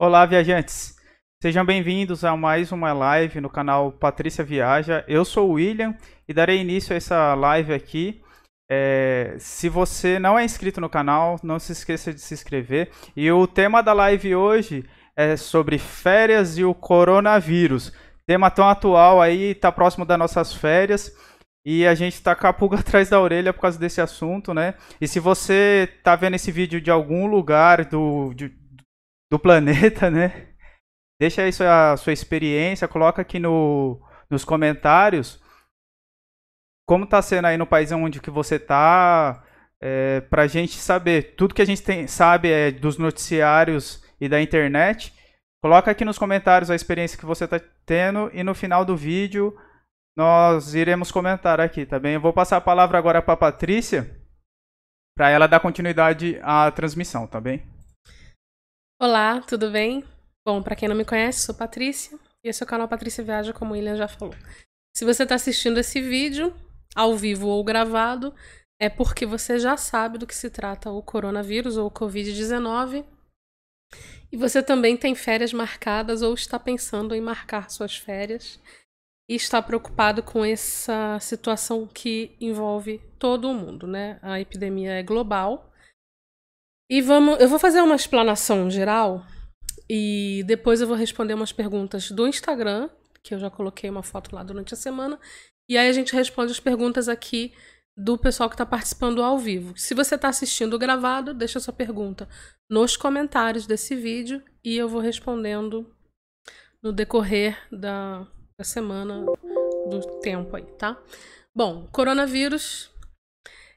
Olá, viajantes! Sejam bem-vindos a mais uma live no canal Patrícia Viaja. Eu sou o William e darei início a essa live aqui. É, se você não é inscrito no canal, não se esqueça de se inscrever. E o tema da live hoje é sobre férias e o coronavírus. Tema tão atual aí, tá próximo das nossas férias. E a gente tá com a pulga atrás da orelha por causa desse assunto, né? E se você tá vendo esse vídeo de algum lugar do, de, do planeta, né? Deixa aí sua, sua experiência, coloca aqui no, nos comentários como tá sendo aí no país onde que você tá, é, pra gente saber. Tudo que a gente tem, sabe é dos noticiários e da internet. Coloca aqui nos comentários a experiência que você está tendo e no final do vídeo nós iremos comentar aqui, tá bem? Eu vou passar a palavra agora para Patrícia, para ela dar continuidade à transmissão, tá bem? Olá, tudo bem? Bom, para quem não me conhece, sou Patrícia e esse é o canal Patrícia Viaja, como o William já falou. Se você está assistindo esse vídeo, ao vivo ou gravado, é porque você já sabe do que se trata o coronavírus ou o Covid-19 e você também tem férias marcadas ou está pensando em marcar suas férias e está preocupado com essa situação que envolve todo o mundo, né? A epidemia é global e vamos, eu vou fazer uma explanação geral e depois eu vou responder umas perguntas do Instagram, que eu já coloquei uma foto lá durante a semana, e aí a gente responde as perguntas aqui do pessoal que está participando ao vivo. Se você está assistindo gravado, deixa sua pergunta nos comentários desse vídeo e eu vou respondendo no decorrer da, da semana, do tempo aí, tá? Bom, coronavírus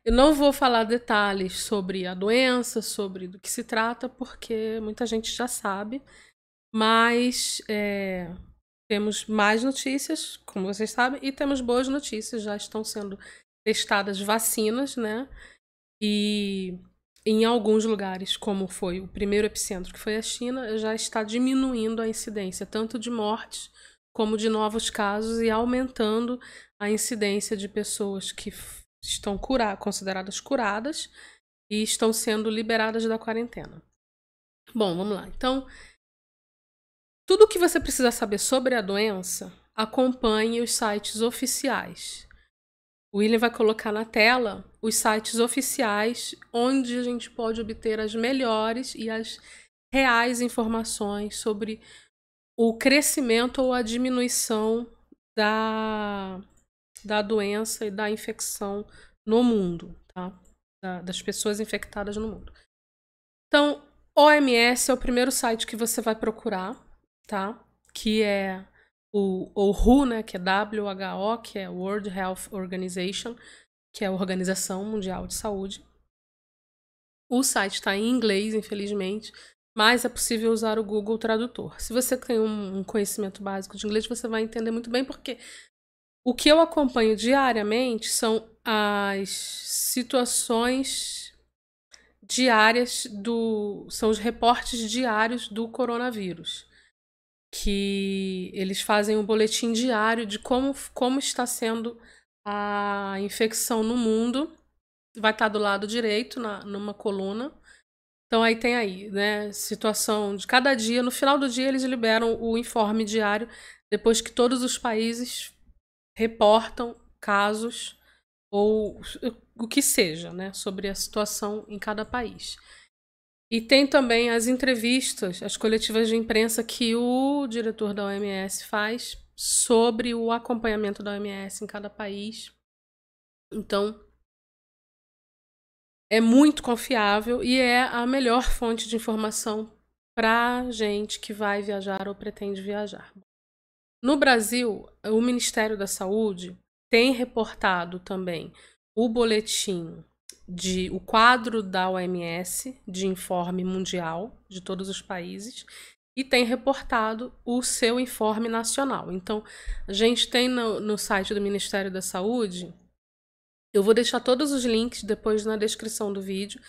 eu não vou falar detalhes sobre a doença, sobre do que se trata, porque muita gente já sabe, mas é, temos mais notícias, como vocês sabem, e temos boas notícias, já estão sendo testadas vacinas, né? E em alguns lugares, como foi o primeiro epicentro, que foi a China, já está diminuindo a incidência, tanto de mortes como de novos casos, e aumentando a incidência de pessoas que estão cura consideradas curadas e estão sendo liberadas da quarentena. Bom, vamos lá. Então, tudo o que você precisa saber sobre a doença, acompanhe os sites oficiais. O William vai colocar na tela os sites oficiais onde a gente pode obter as melhores e as reais informações sobre o crescimento ou a diminuição da da doença e da infecção no mundo, tá? Da, das pessoas infectadas no mundo. Então, OMS é o primeiro site que você vai procurar, tá? Que é o, o WHO, né? Que é WHO, que é World Health Organization, que é a Organização Mundial de Saúde. O site está em inglês, infelizmente, mas é possível usar o Google Tradutor. Se você tem um conhecimento básico de inglês, você vai entender muito bem, porque o que eu acompanho diariamente são as situações diárias do. são os reportes diários do coronavírus. Que eles fazem um boletim diário de como, como está sendo a infecção no mundo. Vai estar do lado direito, na, numa coluna. Então aí tem aí, né? Situação de cada dia. No final do dia eles liberam o informe diário, depois que todos os países reportam casos ou o que seja, né, sobre a situação em cada país. E tem também as entrevistas, as coletivas de imprensa que o diretor da OMS faz sobre o acompanhamento da OMS em cada país. Então, é muito confiável e é a melhor fonte de informação para gente que vai viajar ou pretende viajar. No Brasil, o Ministério da Saúde tem reportado também o boletim de o quadro da OMS de informe mundial de todos os países e tem reportado o seu informe nacional. Então, a gente tem no, no site do Ministério da Saúde, eu vou deixar todos os links depois na descrição do vídeo.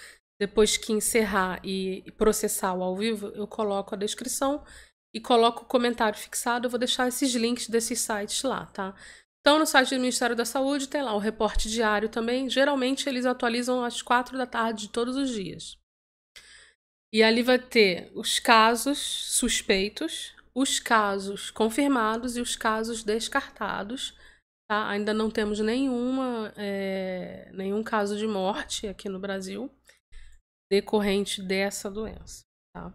Depois que encerrar e processar o ao vivo, eu coloco a descrição e coloco o comentário fixado. Eu vou deixar esses links desses sites lá, tá? Então, no site do Ministério da Saúde tem lá o reporte diário também. Geralmente eles atualizam às quatro da tarde de todos os dias. E ali vai ter os casos suspeitos, os casos confirmados e os casos descartados. Tá? Ainda não temos nenhuma, é, nenhum caso de morte aqui no Brasil decorrente dessa doença. Tá?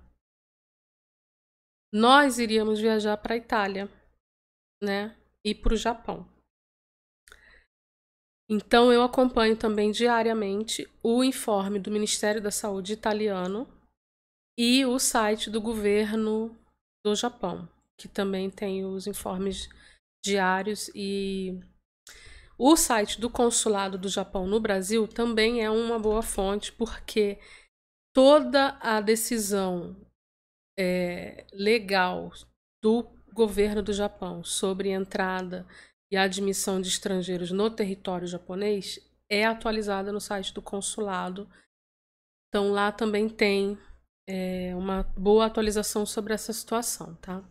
Nós iríamos viajar para a Itália, né? E para o Japão. Então eu acompanho também diariamente o informe do Ministério da Saúde italiano e o site do governo do Japão, que também tem os informes diários e o site do consulado do Japão no Brasil também é uma boa fonte porque toda a decisão é, legal do governo do Japão sobre entrada e admissão de estrangeiros no território japonês é atualizada no site do consulado. Então lá também tem é, uma boa atualização sobre essa situação, tá?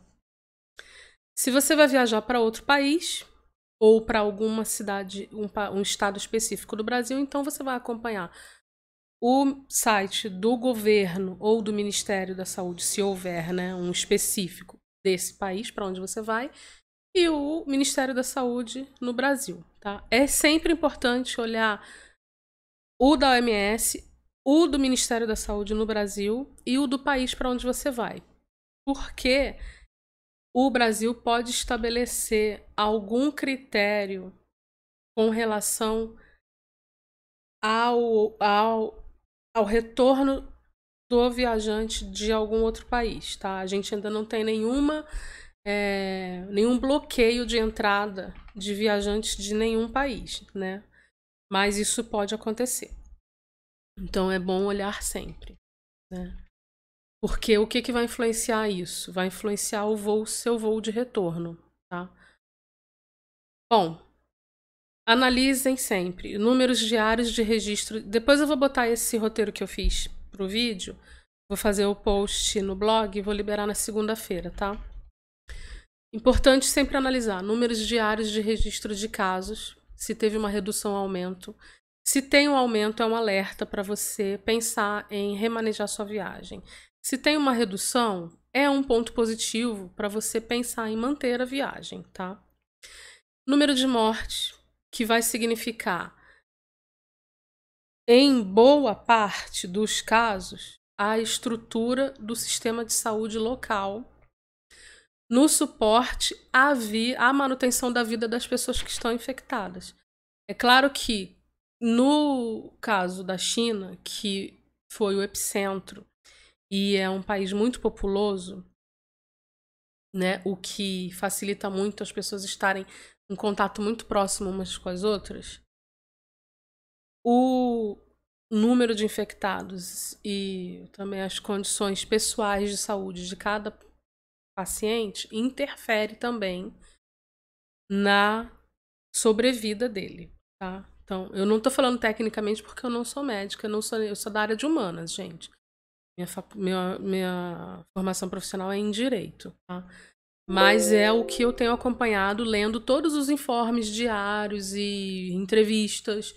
Se você vai viajar para outro país ou para alguma cidade, um, um estado específico do Brasil, então você vai acompanhar o site do governo ou do Ministério da Saúde, se houver né, um específico desse país para onde você vai, e o Ministério da Saúde no Brasil. Tá? É sempre importante olhar o da OMS o do Ministério da Saúde no Brasil e o do país para onde você vai. Porque o Brasil pode estabelecer algum critério com relação ao, ao, ao retorno do viajante de algum outro país, tá? A gente ainda não tem nenhuma é, nenhum bloqueio de entrada de viajantes de nenhum país, né? Mas isso pode acontecer. Então é bom olhar sempre, né? Porque o que, que vai influenciar isso? Vai influenciar o voo, seu voo de retorno, tá? Bom, analisem sempre números diários de registro. Depois eu vou botar esse roteiro que eu fiz pro vídeo. Vou fazer o post no blog e vou liberar na segunda-feira, tá? Importante sempre analisar números diários de registro de casos, se teve uma redução ou aumento, se tem um aumento, é um alerta para você pensar em remanejar sua viagem. Se tem uma redução, é um ponto positivo para você pensar em manter a viagem, tá? Número de mortes, que vai significar, em boa parte dos casos, a estrutura do sistema de saúde local no suporte à, vi à manutenção da vida das pessoas que estão infectadas. É claro que no caso da China, que foi o epicentro e é um país muito populoso, né, o que facilita muito as pessoas estarem em contato muito próximo umas com as outras, o número de infectados e também as condições pessoais de saúde de cada paciente interfere também na sobrevida dele, tá? Então, eu não estou falando tecnicamente porque eu não sou médica, eu, não sou, eu sou da área de humanas, gente. Minha, minha, minha formação profissional é em direito, tá? Mas é o que eu tenho acompanhado lendo todos os informes diários e entrevistas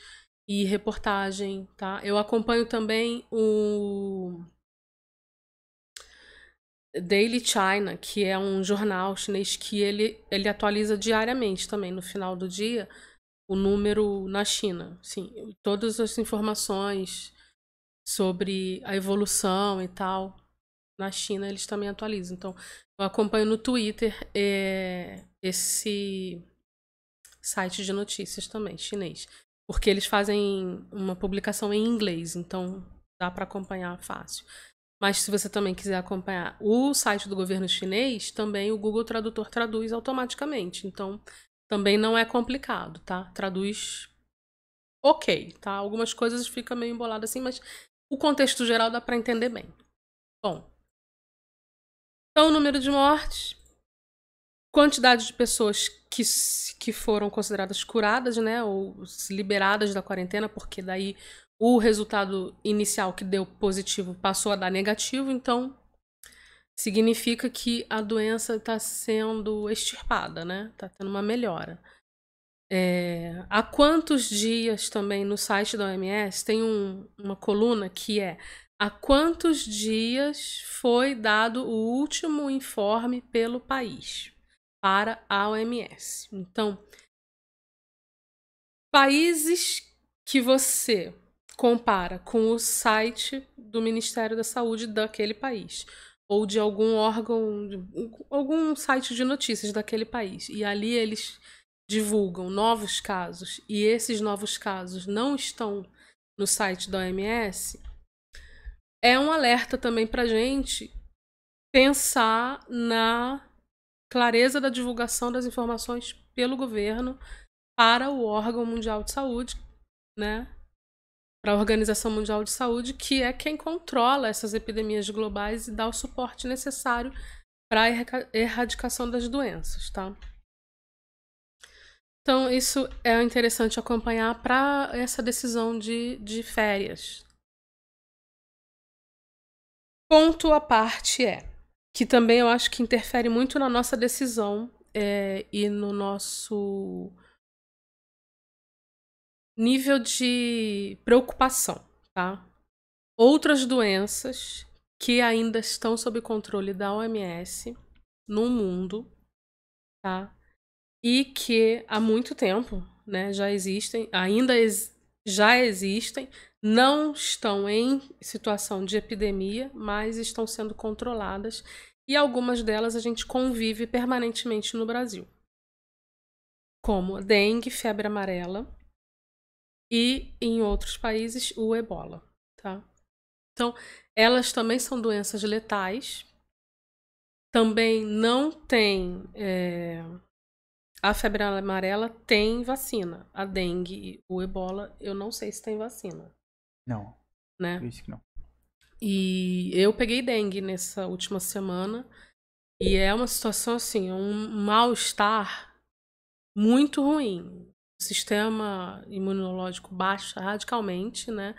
e reportagem, tá? Eu acompanho também o Daily China, que é um jornal chinês que ele, ele atualiza diariamente também no final do dia o número na China. Sim, todas as informações sobre a evolução e tal na China eles também atualizam. Então, eu acompanho no Twitter é, esse site de notícias também, chinês. Porque eles fazem uma publicação em inglês, então dá para acompanhar fácil. Mas se você também quiser acompanhar o site do governo chinês, também o Google Tradutor traduz automaticamente. Então, também não é complicado, tá? Traduz ok, tá? Algumas coisas ficam meio emboladas assim, mas o contexto geral dá para entender bem. Bom, então o número de mortes, quantidade de pessoas que, que foram consideradas curadas, né, ou liberadas da quarentena, porque daí o resultado inicial que deu positivo passou a dar negativo, então significa que a doença está sendo extirpada, né? Está tendo uma melhora. É, há quantos dias também no site da OMS tem um, uma coluna que é há quantos dias foi dado o último informe pelo país para a OMS. Então, países que você compara com o site do Ministério da Saúde daquele país ou de algum órgão, algum site de notícias daquele país. E ali eles divulgam novos casos e esses novos casos não estão no site da OMS, é um alerta também para gente pensar na clareza da divulgação das informações pelo governo para o órgão mundial de saúde, né? Para a Organização Mundial de Saúde, que é quem controla essas epidemias globais e dá o suporte necessário para a erradicação das doenças, tá? Então, isso é interessante acompanhar para essa decisão de, de férias. Ponto à parte é que também eu acho que interfere muito na nossa decisão é, e no nosso nível de preocupação, tá? Outras doenças que ainda estão sob controle da OMS no mundo, tá? E que há muito tempo, né, já existem, ainda ex já existem, não estão em situação de epidemia, mas estão sendo controladas e algumas delas a gente convive permanentemente no Brasil, como dengue, febre amarela, e em outros países o ebola, tá? Então, elas também são doenças letais. Também não tem. É... A febre amarela tem vacina. A dengue, o ebola, eu não sei se tem vacina. Não. Né? Isso que não. E eu peguei dengue nessa última semana. E é uma situação assim, um mal-estar muito ruim o sistema imunológico baixa radicalmente, né?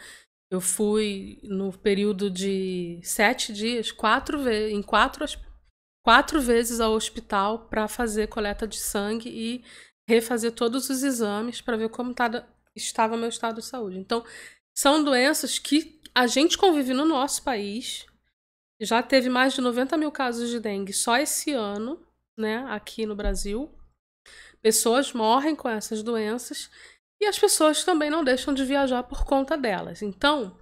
Eu fui no período de sete dias, quatro vezes, em quatro, quatro vezes ao hospital para fazer coleta de sangue e refazer todos os exames para ver como tá, estava meu estado de saúde. Então, são doenças que a gente convive no nosso país. Já teve mais de 90 mil casos de dengue só esse ano, né, aqui no Brasil. Pessoas morrem com essas doenças e as pessoas também não deixam de viajar por conta delas. Então,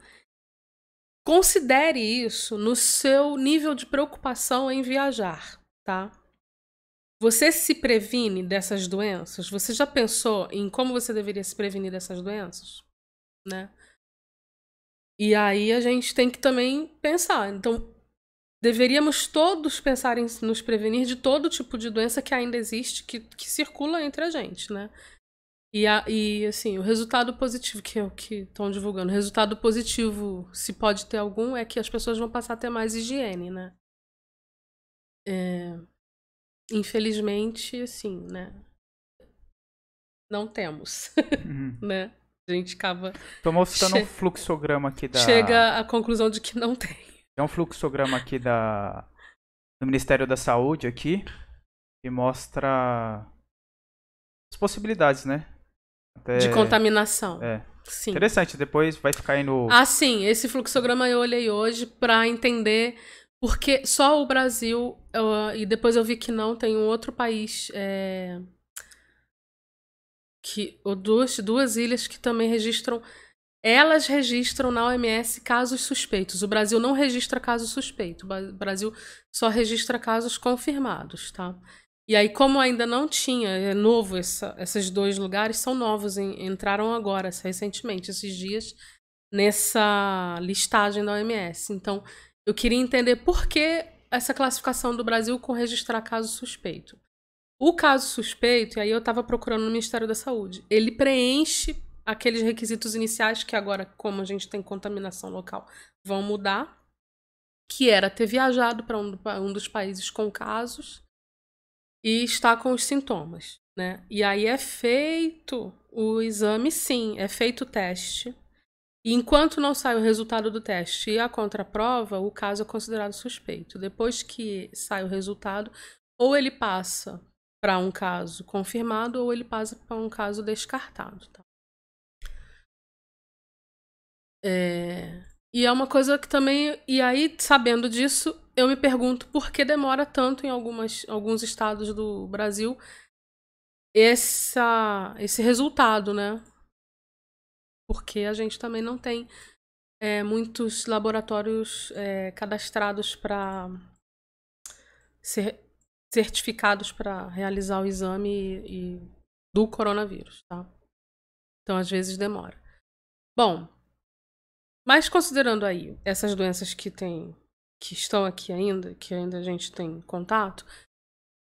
considere isso no seu nível de preocupação em viajar, tá? Você se previne dessas doenças? Você já pensou em como você deveria se prevenir dessas doenças? Né? E aí a gente tem que também pensar. Então, deveríamos todos pensar em nos prevenir de todo tipo de doença que ainda existe, que, que circula entre a gente, né? E, a, e assim, o resultado positivo, que é o que estão divulgando, o resultado positivo, se pode ter algum, é que as pessoas vão passar a ter mais higiene, né? É, infelizmente, assim, né? Não temos, uhum. né? A gente acaba. Tô mostrando che... um fluxograma aqui da. Chega à conclusão de que não tem. Tem um fluxograma aqui da, do Ministério da Saúde aqui que mostra as possibilidades, né? Até... De contaminação. É. Sim. Interessante, depois vai ficar aí no. Ah, sim, esse fluxograma eu olhei hoje para entender porque só o Brasil, eu, e depois eu vi que não, tem um outro país. É, que, ou duas, duas ilhas que também registram elas registram na OMS casos suspeitos. O Brasil não registra caso suspeito. O Brasil só registra casos confirmados, tá? E aí, como ainda não tinha, é novo, essa, esses dois lugares são novos, entraram agora, recentemente, esses dias, nessa listagem da OMS. Então, eu queria entender por que essa classificação do Brasil com registrar caso suspeito. O caso suspeito, e aí eu estava procurando no Ministério da Saúde, ele preenche aqueles requisitos iniciais que agora, como a gente tem contaminação local, vão mudar, que era ter viajado para um, um, dos países com casos e estar com os sintomas, né? E aí é feito o exame, sim, é feito o teste. E enquanto não sai o resultado do teste e a contraprova, o caso é considerado suspeito. Depois que sai o resultado, ou ele passa para um caso confirmado ou ele passa para um caso descartado. Tá? É... E é uma coisa que também. E aí, sabendo disso, eu me pergunto por que demora tanto em algumas, alguns estados do Brasil essa, esse resultado, né? Porque a gente também não tem é, muitos laboratórios é, cadastrados para ser certificados para realizar o exame e, e do coronavírus, tá? Então, às vezes demora. Bom, mas considerando aí essas doenças que tem, que estão aqui ainda, que ainda a gente tem contato,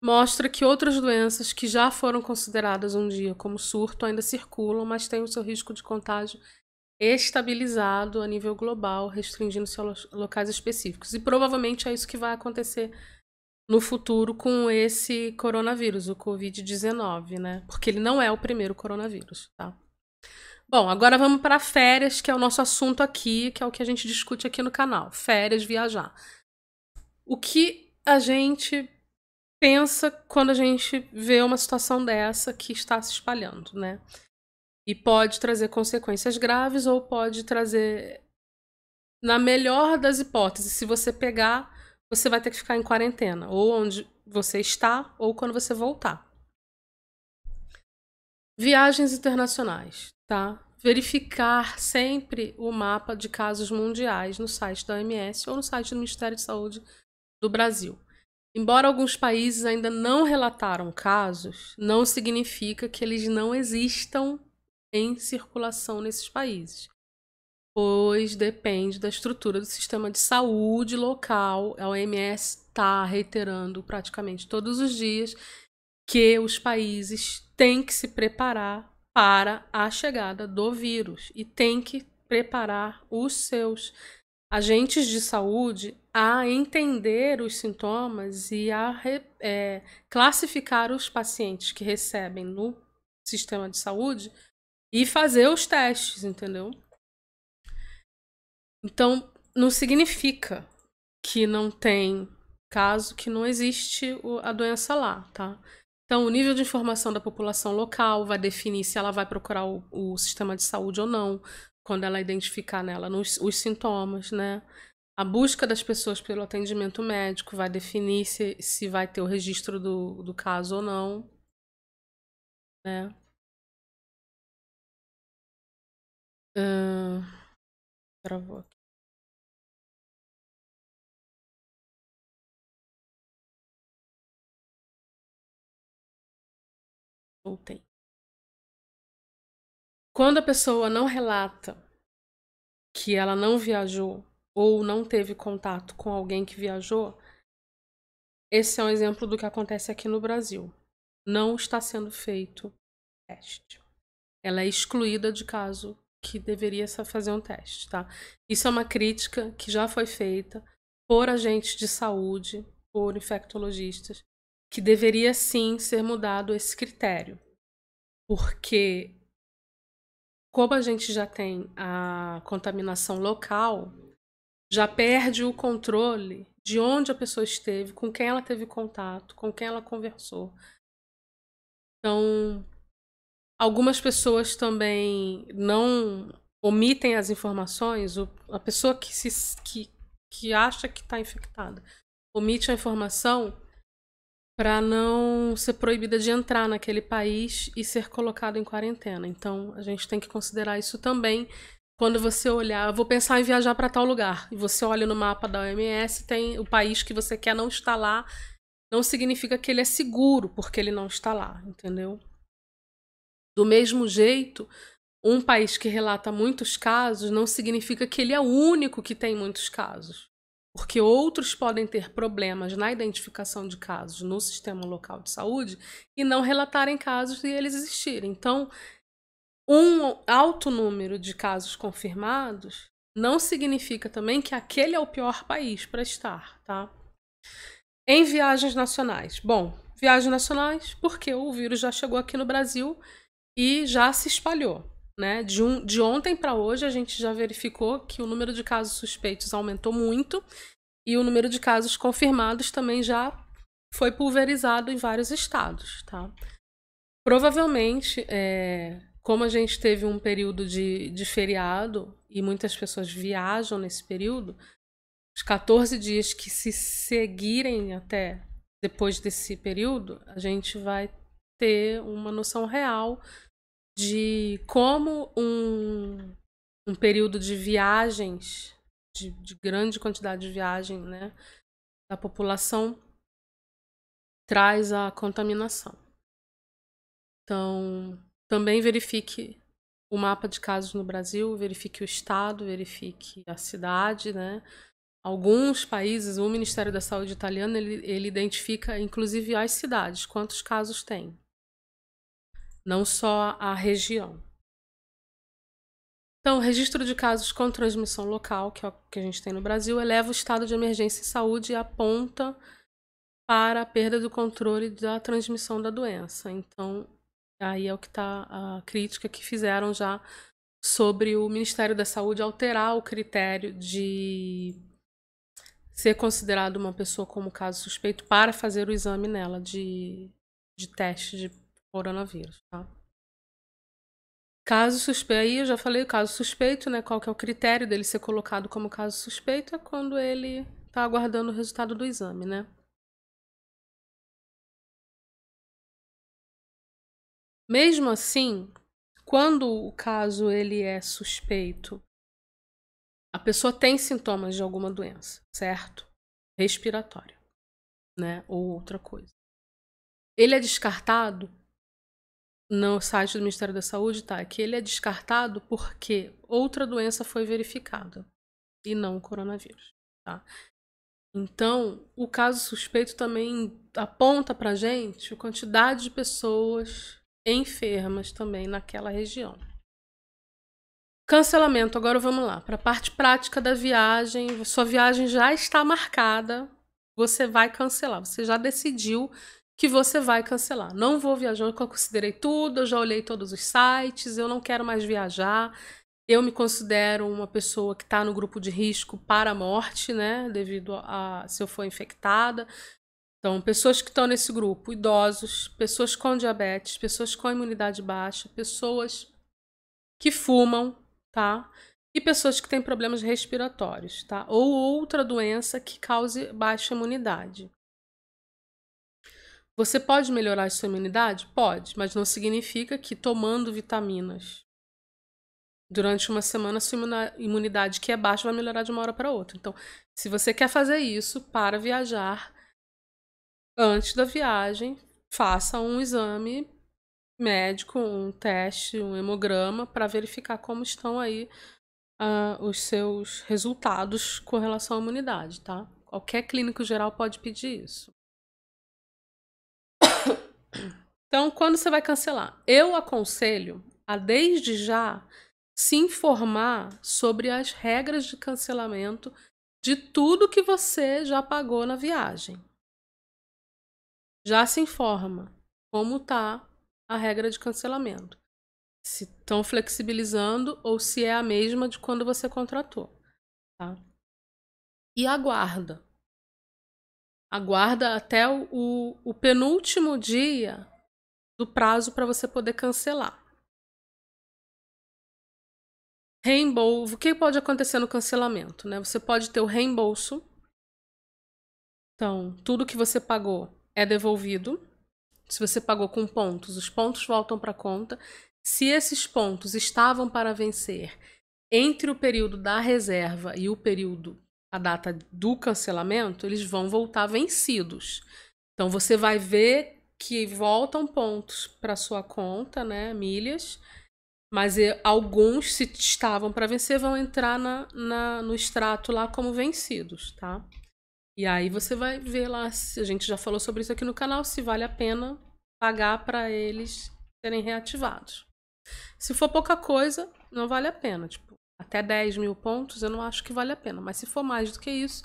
mostra que outras doenças que já foram consideradas um dia como surto ainda circulam, mas têm o seu risco de contágio estabilizado a nível global, restringindo-se a locais específicos. E provavelmente é isso que vai acontecer no futuro com esse coronavírus, o Covid-19, né? Porque ele não é o primeiro coronavírus, tá? Bom, agora vamos para férias, que é o nosso assunto aqui, que é o que a gente discute aqui no canal. Férias, viajar. O que a gente pensa quando a gente vê uma situação dessa que está se espalhando, né? E pode trazer consequências graves ou pode trazer, na melhor das hipóteses, se você pegar você vai ter que ficar em quarentena, ou onde você está, ou quando você voltar. Viagens internacionais, tá? Verificar sempre o mapa de casos mundiais no site da OMS ou no site do Ministério de Saúde do Brasil. Embora alguns países ainda não relataram casos, não significa que eles não existam em circulação nesses países pois depende da estrutura do sistema de saúde local. A OMS está reiterando praticamente todos os dias que os países têm que se preparar para a chegada do vírus e têm que preparar os seus agentes de saúde a entender os sintomas e a é, classificar os pacientes que recebem no sistema de saúde e fazer os testes, entendeu? Então, não significa que não tem caso, que não existe a doença lá, tá? Então, o nível de informação da população local vai definir se ela vai procurar o, o sistema de saúde ou não, quando ela identificar nela nos, os sintomas, né? A busca das pessoas pelo atendimento médico vai definir se, se vai ter o registro do, do caso ou não, né? Uh, travou aqui. Voltei. Quando a pessoa não relata que ela não viajou ou não teve contato com alguém que viajou, esse é um exemplo do que acontece aqui no Brasil. Não está sendo feito teste. Ela é excluída de caso que deveria fazer um teste, tá? Isso é uma crítica que já foi feita por agentes de saúde, por infectologistas, que deveria sim ser mudado esse critério. Porque, como a gente já tem a contaminação local, já perde o controle de onde a pessoa esteve, com quem ela teve contato, com quem ela conversou. Então, algumas pessoas também não omitem as informações. A pessoa que, se, que, que acha que está infectada omite a informação para não ser proibida de entrar naquele país e ser colocado em quarentena. Então, a gente tem que considerar isso também quando você olhar, vou pensar em viajar para tal lugar, e você olha no mapa da OMS, tem o país que você quer não está lá, não significa que ele é seguro porque ele não está lá, entendeu? Do mesmo jeito, um país que relata muitos casos não significa que ele é o único que tem muitos casos porque outros podem ter problemas na identificação de casos no sistema local de saúde e não relatarem casos e eles existirem. Então, um alto número de casos confirmados não significa também que aquele é o pior país para estar, tá? Em viagens nacionais. Bom, viagens nacionais porque o vírus já chegou aqui no Brasil e já se espalhou. Né? De, um, de ontem para hoje, a gente já verificou que o número de casos suspeitos aumentou muito e o número de casos confirmados também já foi pulverizado em vários estados. Tá? Provavelmente, é, como a gente teve um período de, de feriado e muitas pessoas viajam nesse período, os 14 dias que se seguirem até depois desse período, a gente vai ter uma noção real de como um, um período de viagens, de, de grande quantidade de viagem né, da população, traz a contaminação. Então, também verifique o mapa de casos no Brasil, verifique o estado, verifique a cidade, né? Alguns países, o Ministério da Saúde italiano, ele, ele identifica inclusive as cidades, quantos casos tem. Não só a região. Então, o registro de casos com transmissão local, que é o que a gente tem no Brasil, eleva o estado de emergência em saúde e aponta para a perda do controle da transmissão da doença. Então, Aí é o que está a crítica que fizeram já sobre o Ministério da Saúde alterar o critério de ser considerado uma pessoa como caso suspeito para fazer o exame nela de, de teste de coronavírus, tá? Caso suspeito, aí eu já falei o caso suspeito, né? Qual que é o critério dele ser colocado como caso suspeito? É quando ele está aguardando o resultado do exame, né? Mesmo assim, quando o caso ele é suspeito, a pessoa tem sintomas de alguma doença, certo? Respiratória, né? Ou outra coisa. Ele é descartado no site do Ministério da Saúde, tá? Que ele é descartado porque outra doença foi verificada e não o coronavírus, tá? Então, o caso suspeito também aponta pra gente a quantidade de pessoas enfermas também naquela região. Cancelamento, agora vamos lá, para a parte prática da viagem. Sua viagem já está marcada, você vai cancelar. Você já decidiu que você vai cancelar. Não vou viajar, eu considerei tudo, eu já olhei todos os sites, eu não quero mais viajar. Eu me considero uma pessoa que está no grupo de risco para a morte, né? Devido a se eu for infectada. Então, pessoas que estão nesse grupo, idosos, pessoas com diabetes, pessoas com imunidade baixa, pessoas que fumam, tá? E pessoas que têm problemas respiratórios, tá? Ou outra doença que cause baixa imunidade. Você pode melhorar a sua imunidade? Pode, mas não significa que tomando vitaminas durante uma semana sua imunidade que é baixa vai melhorar de uma hora para outra. Então, se você quer fazer isso para viajar, antes da viagem, faça um exame médico, um teste, um hemograma, para verificar como estão aí uh, os seus resultados com relação à imunidade, tá? Qualquer clínico geral pode pedir isso. Então, quando você vai cancelar? Eu aconselho a, desde já, se informar sobre as regras de cancelamento de tudo que você já pagou na viagem já se informa como está a regra de cancelamento. Se estão flexibilizando ou se é a mesma de quando você contratou. Tá? E aguarda. Aguarda até o, o, penúltimo dia do prazo para você poder cancelar. Reembolso. O que pode acontecer no cancelamento? Né? Você pode ter o reembolso. Então, tudo que você pagou é devolvido. Se você pagou com pontos, os pontos voltam para a conta. Se esses pontos estavam para vencer entre o período da reserva e o período, a data do cancelamento, eles vão voltar vencidos. Então você vai ver que voltam pontos para sua conta, né, milhas, mas alguns, se estavam para vencer, vão entrar na, na, no extrato lá como vencidos, tá? E aí você vai ver lá, a gente já falou sobre isso aqui no canal, se vale a pena pagar para eles serem reativados. Se for pouca coisa, não vale a pena. Tipo, até 10 mil pontos eu não acho que vale a pena. Mas se for mais do que isso,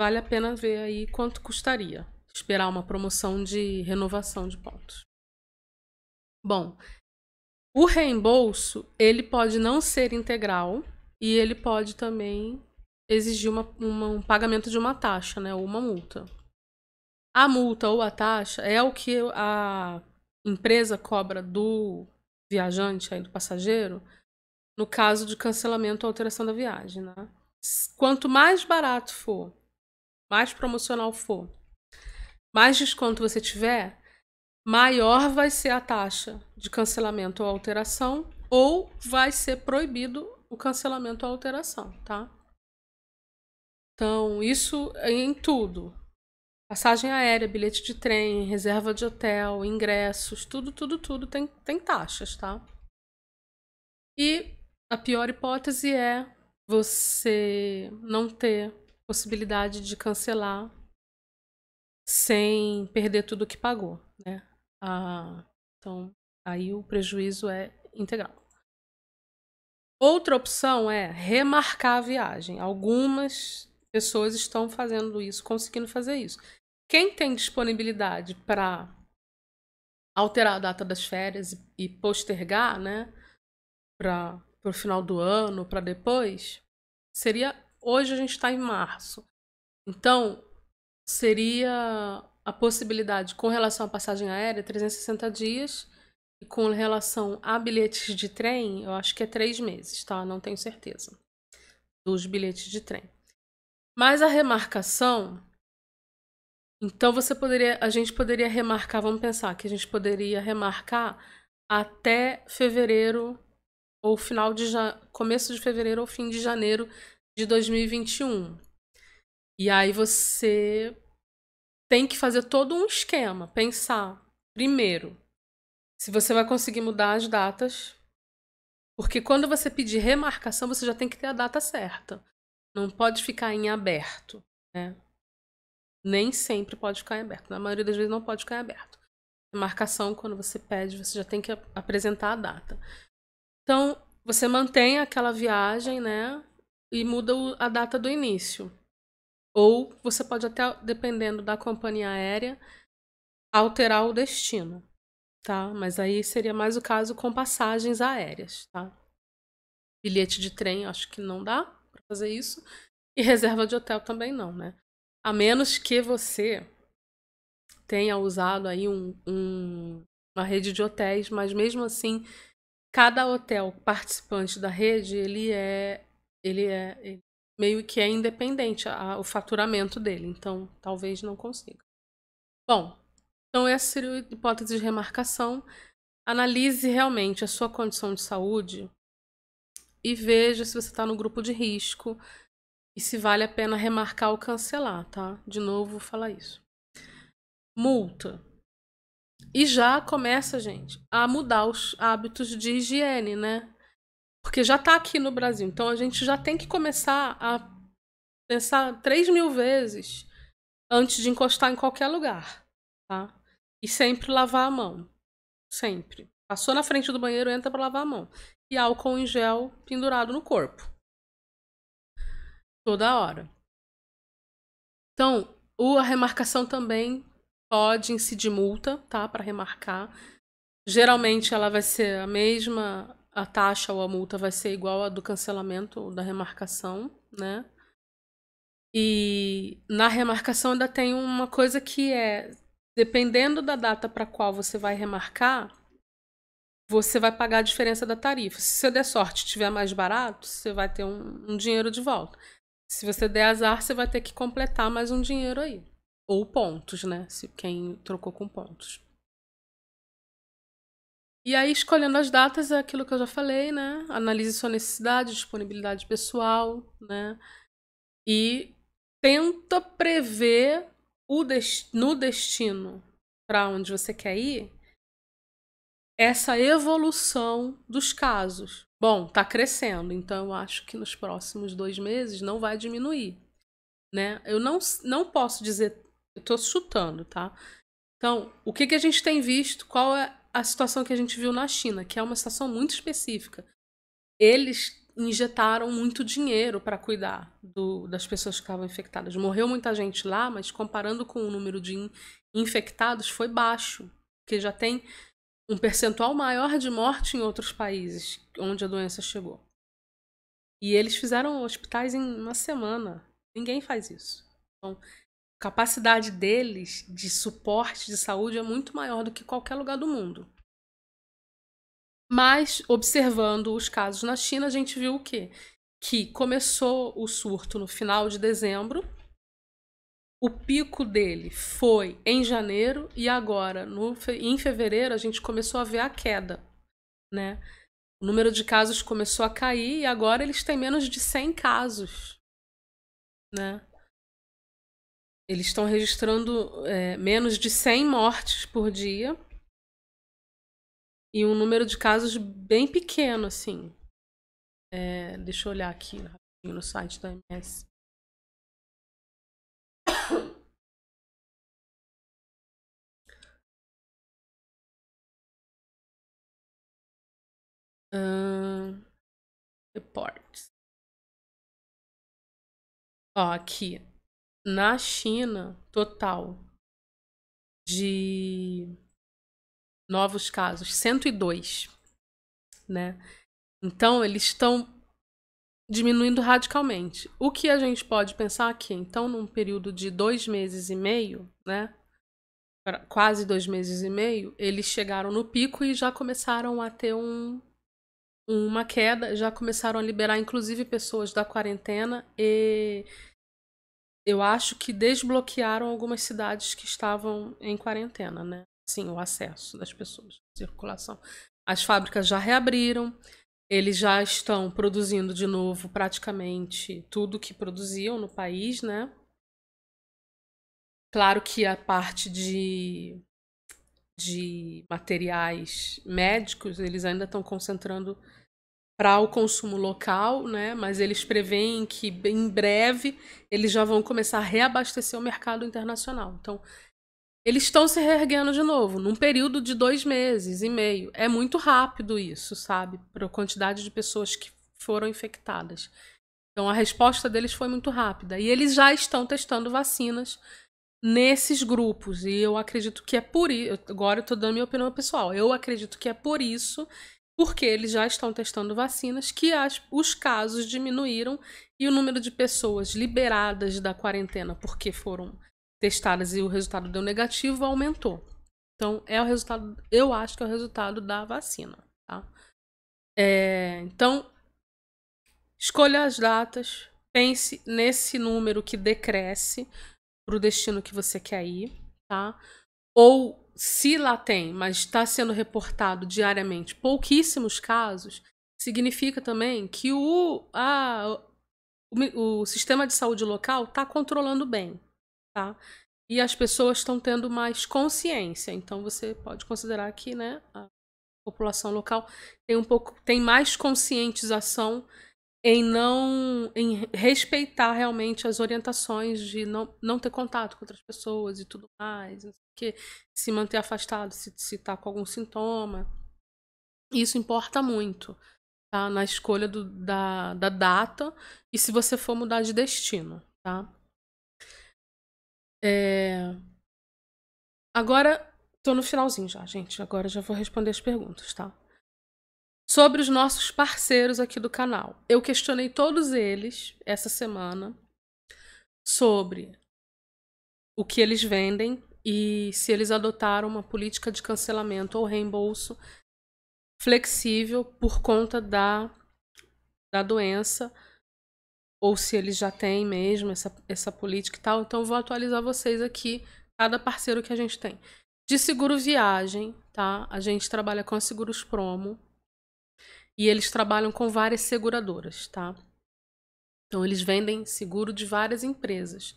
vale a pena ver aí quanto custaria esperar uma promoção de renovação de pontos. Bom, o reembolso ele pode não ser integral e ele pode também exigir uma, uma, um pagamento de uma taxa, né, ou uma multa. A multa ou a taxa é o que a empresa cobra do viajante, aí do passageiro, no caso de cancelamento ou alteração da viagem. Né? Quanto mais barato for, mais promocional for, mais desconto você tiver, maior vai ser a taxa de cancelamento ou alteração, ou vai ser proibido o cancelamento ou alteração, tá? Então, isso em tudo. Passagem aérea, bilhete de trem, reserva de hotel, ingressos, tudo, tudo, tudo tem, tem taxas, tá? E a pior hipótese é você não ter possibilidade de cancelar sem perder tudo que pagou, né? Ah, então, aí o prejuízo é integral. Outra opção é remarcar a viagem. Algumas pessoas estão fazendo isso, conseguindo fazer isso. Quem tem disponibilidade para alterar a data das férias e postergar, né, para o final do ano, para depois, seria. Hoje a gente está em março. Então, seria a possibilidade com relação à passagem aérea, 360 dias, e com relação a bilhetes de trem, eu acho que é três meses, tá? Não tenho certeza. Dos bilhetes de trem. Mas a remarcação. Então você poderia. A gente poderia remarcar, vamos pensar que a gente poderia remarcar até fevereiro ou final de começo de fevereiro ou fim de janeiro de 2021. E aí você tem que fazer todo um esquema, pensar primeiro se você vai conseguir mudar as datas, porque quando você pedir remarcação, você já tem que ter a data certa. Não pode ficar em aberto, né? Nem sempre pode ficar em aberto. Na maioria das vezes não pode ficar em aberto. Remarcação, quando você pede, você já tem que apresentar a data. Então, você mantém aquela viagem, né? E muda a data do início. Ou você pode até, dependendo da companhia aérea, alterar o destino tá? Mas aí seria mais o caso com passagens aéreas, tá? Bilhete de trem, acho que não dá para fazer isso. E reserva de hotel também não, né? A menos que você tenha usado aí um, um, uma rede de hotéis, mas mesmo assim, cada hotel participante da rede, ele é, ele é ele meio que é independente a, o faturamento dele, então talvez não consiga. Bom, então, essa seria a hipótese de remarcação. Analise realmente a sua condição de saúde e veja se você está no grupo de risco e se vale a pena remarcar ou cancelar, tá? De novo, vou falar isso. Multa. E já começa, gente, a mudar os hábitos de higiene, né? Porque já está aqui no Brasil. Então a gente já tem que começar a pensar 3 mil vezes antes de encostar em qualquer lugar, tá? E sempre lavar a mão. Sempre. Passou na frente do banheiro, entra para lavar a mão. E álcool em gel pendurado no corpo. Toda hora. Então, a remarcação também pode incidir multa, tá? Para remarcar. Geralmente ela vai ser a mesma, a taxa ou a multa vai ser igual a do cancelamento da remarcação, né? E na remarcação ainda tem uma coisa que é Dependendo da data para qual você vai remarcar, você vai pagar a diferença da tarifa. Se você der sorte e tiver mais barato, você vai ter um, um dinheiro de volta. Se você der azar, você vai ter que completar mais um dinheiro aí. Ou pontos, né? Se quem trocou com pontos. E aí, escolhendo as datas, é aquilo que eu já falei, né? Analise sua necessidade, disponibilidade pessoal, né? E tenta prever o dest no destino para onde você quer ir, essa evolução dos casos. Bom, está crescendo, então eu acho que nos próximos dois meses não vai diminuir. Né? Eu não, não posso dizer, eu estou chutando, tá? Então, o que, que a gente tem visto? Qual é a situação que a gente viu na China, que é uma situação muito específica? Eles injetaram muito dinheiro para cuidar do, das pessoas que estavam infectadas. Morreu muita gente lá, mas comparando com o número de in, infectados, foi baixo, porque já tem um percentual maior de morte em outros países onde a doença chegou. E eles fizeram hospitais em uma semana. Ninguém faz isso. Então, capacidade deles de suporte de saúde é muito maior do que qualquer lugar do mundo. Mas, observando os casos na China, a gente viu o quê? Que começou o surto no final de dezembro, o pico dele foi em janeiro e agora, no, em fevereiro, a gente começou a ver a queda, né? O número de casos começou a cair e agora eles têm menos de 100 casos, né? Eles estão registrando é, menos de 100 mortes por dia e um número de casos bem pequeno, assim. É, deixa eu olhar aqui no site da MS. Uh, reports. Ó, aqui. Na China, total de novos casos, 102, né? Então, eles estão diminuindo radicalmente. O que a gente pode pensar aqui? Então, num período de dois meses e meio, né? Quase dois meses e meio, eles chegaram no pico e já começaram a ter um, uma queda, já começaram a liberar, inclusive, pessoas da quarentena e eu acho que desbloquearam algumas cidades que estavam em quarentena, né? Sim, o acesso das pessoas, circulação. As fábricas já reabriram, eles já estão produzindo de novo praticamente tudo que produziam no país, né? Claro que a parte de, de materiais médicos, eles ainda estão concentrando para o consumo local, né? Mas eles preveem que em breve eles já vão começar a reabastecer o mercado internacional. Então, eles estão se reerguendo de novo, num período de dois meses e meio. É muito rápido isso, sabe? Para a quantidade de pessoas que foram infectadas. Então a resposta deles foi muito rápida. E eles já estão testando vacinas nesses grupos. E eu acredito que é por isso. Agora eu estou dando minha opinião pessoal. Eu acredito que é por isso, porque eles já estão testando vacinas, que as, os casos diminuíram e o número de pessoas liberadas da quarentena porque foram testadas e o resultado deu negativo, aumentou. Então, é o resultado, eu acho que é o resultado da vacina. Tá? É, então, escolha as datas, pense nesse número que decresce para o destino que você quer ir, tá? Ou se lá tem, mas está sendo reportado diariamente pouquíssimos casos, significa também que o, a, o, o sistema de saúde local está controlando bem tá? E as pessoas estão tendo mais consciência. Então você pode considerar que, né, a população local tem um pouco tem mais conscientização em não em respeitar realmente as orientações de não, não ter contato com outras pessoas e tudo mais, se manter afastado se está com algum sintoma. Isso importa muito tá? na escolha do, da, da data e se você for mudar de destino. Tá? É... Agora, tô no finalzinho já, gente. Agora já vou responder as perguntas, tá? Sobre os nossos parceiros aqui do canal. Eu questionei todos eles essa semana sobre o que eles vendem e se eles adotaram uma política de cancelamento ou reembolso flexível por conta da, da doença ou se eles já têm mesmo essa, essa política e tal. Então, vou atualizar vocês aqui, cada parceiro que a gente tem. De seguro viagem, tá? A gente trabalha com Seguros Promo. E eles trabalham com várias seguradoras, tá? Então, eles vendem seguro de várias empresas.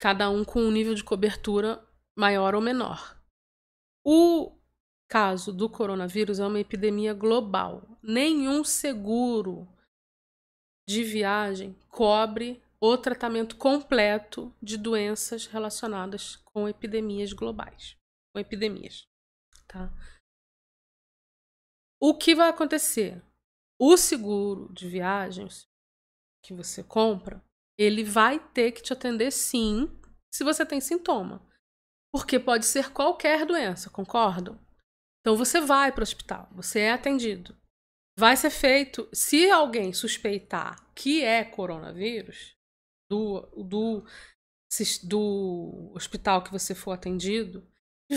Cada um com um nível de cobertura maior ou menor. O caso do coronavírus é uma epidemia global. Nenhum seguro de viagem cobre o tratamento completo de doenças relacionadas com epidemias globais, com epidemias, tá? O que vai acontecer? O seguro de viagens que você compra, ele vai ter que te atender sim, se você tem sintoma. Porque pode ser qualquer doença, concordam? Então você vai para o hospital, você é atendido vai ser feito, se alguém suspeitar que é coronavírus, do, do, do hospital que você for atendido,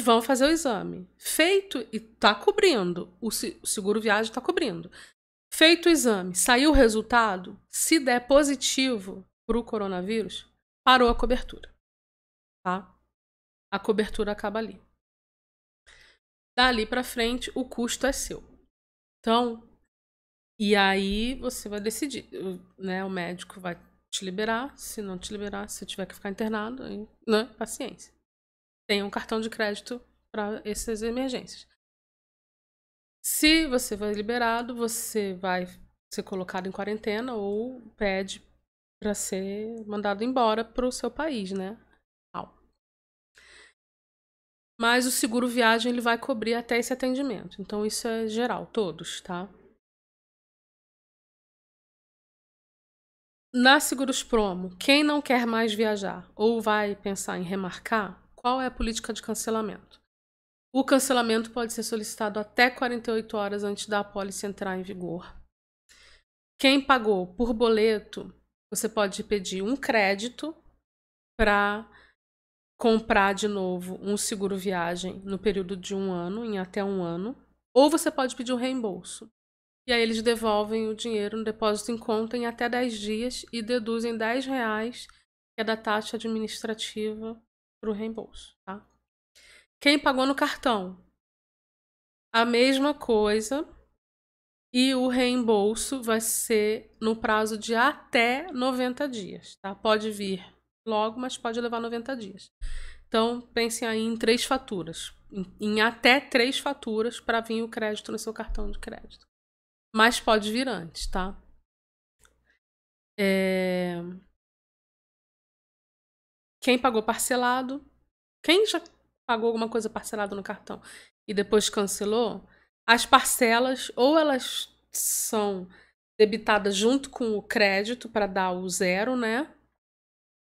vão fazer o exame. Feito e tá cobrindo, o seguro viagem está cobrindo. Feito o exame, saiu o resultado, se der positivo para o coronavírus, parou a cobertura. Tá? A cobertura acaba ali. Dali para frente, o custo é seu. Então, e aí você vai decidir, né? O médico vai te liberar, se não te liberar, se tiver que ficar internado, né? Paciência. Tem um cartão de crédito para essas emergências. Se você vai liberado, você vai ser colocado em quarentena ou pede para ser mandado embora para o seu país, né? Mas o seguro viagem ele vai cobrir até esse atendimento. Então isso é geral, todos, tá? Na Seguros Promo, quem não quer mais viajar ou vai pensar em remarcar, qual é a política de cancelamento? O cancelamento pode ser solicitado até 48 horas antes da apólice entrar em vigor. Quem pagou por boleto, você pode pedir um crédito para comprar de novo um seguro viagem no período de um ano, em até um ano, ou você pode pedir um reembolso. E aí eles devolvem o dinheiro no depósito em conta em até 10 dias e deduzem 10 reais, que é da taxa administrativa, para o reembolso. Tá? Quem pagou no cartão? A mesma coisa. E o reembolso vai ser no prazo de até 90 dias. Tá? Pode vir logo, mas pode levar 90 dias. Então, pense aí em três faturas. Em, em até três faturas para vir o crédito no seu cartão de crédito mas pode vir antes, tá? É... Quem pagou parcelado? Quem já pagou alguma coisa parcelada no cartão e depois cancelou? As parcelas ou elas são debitadas junto com o crédito para dar o zero, né?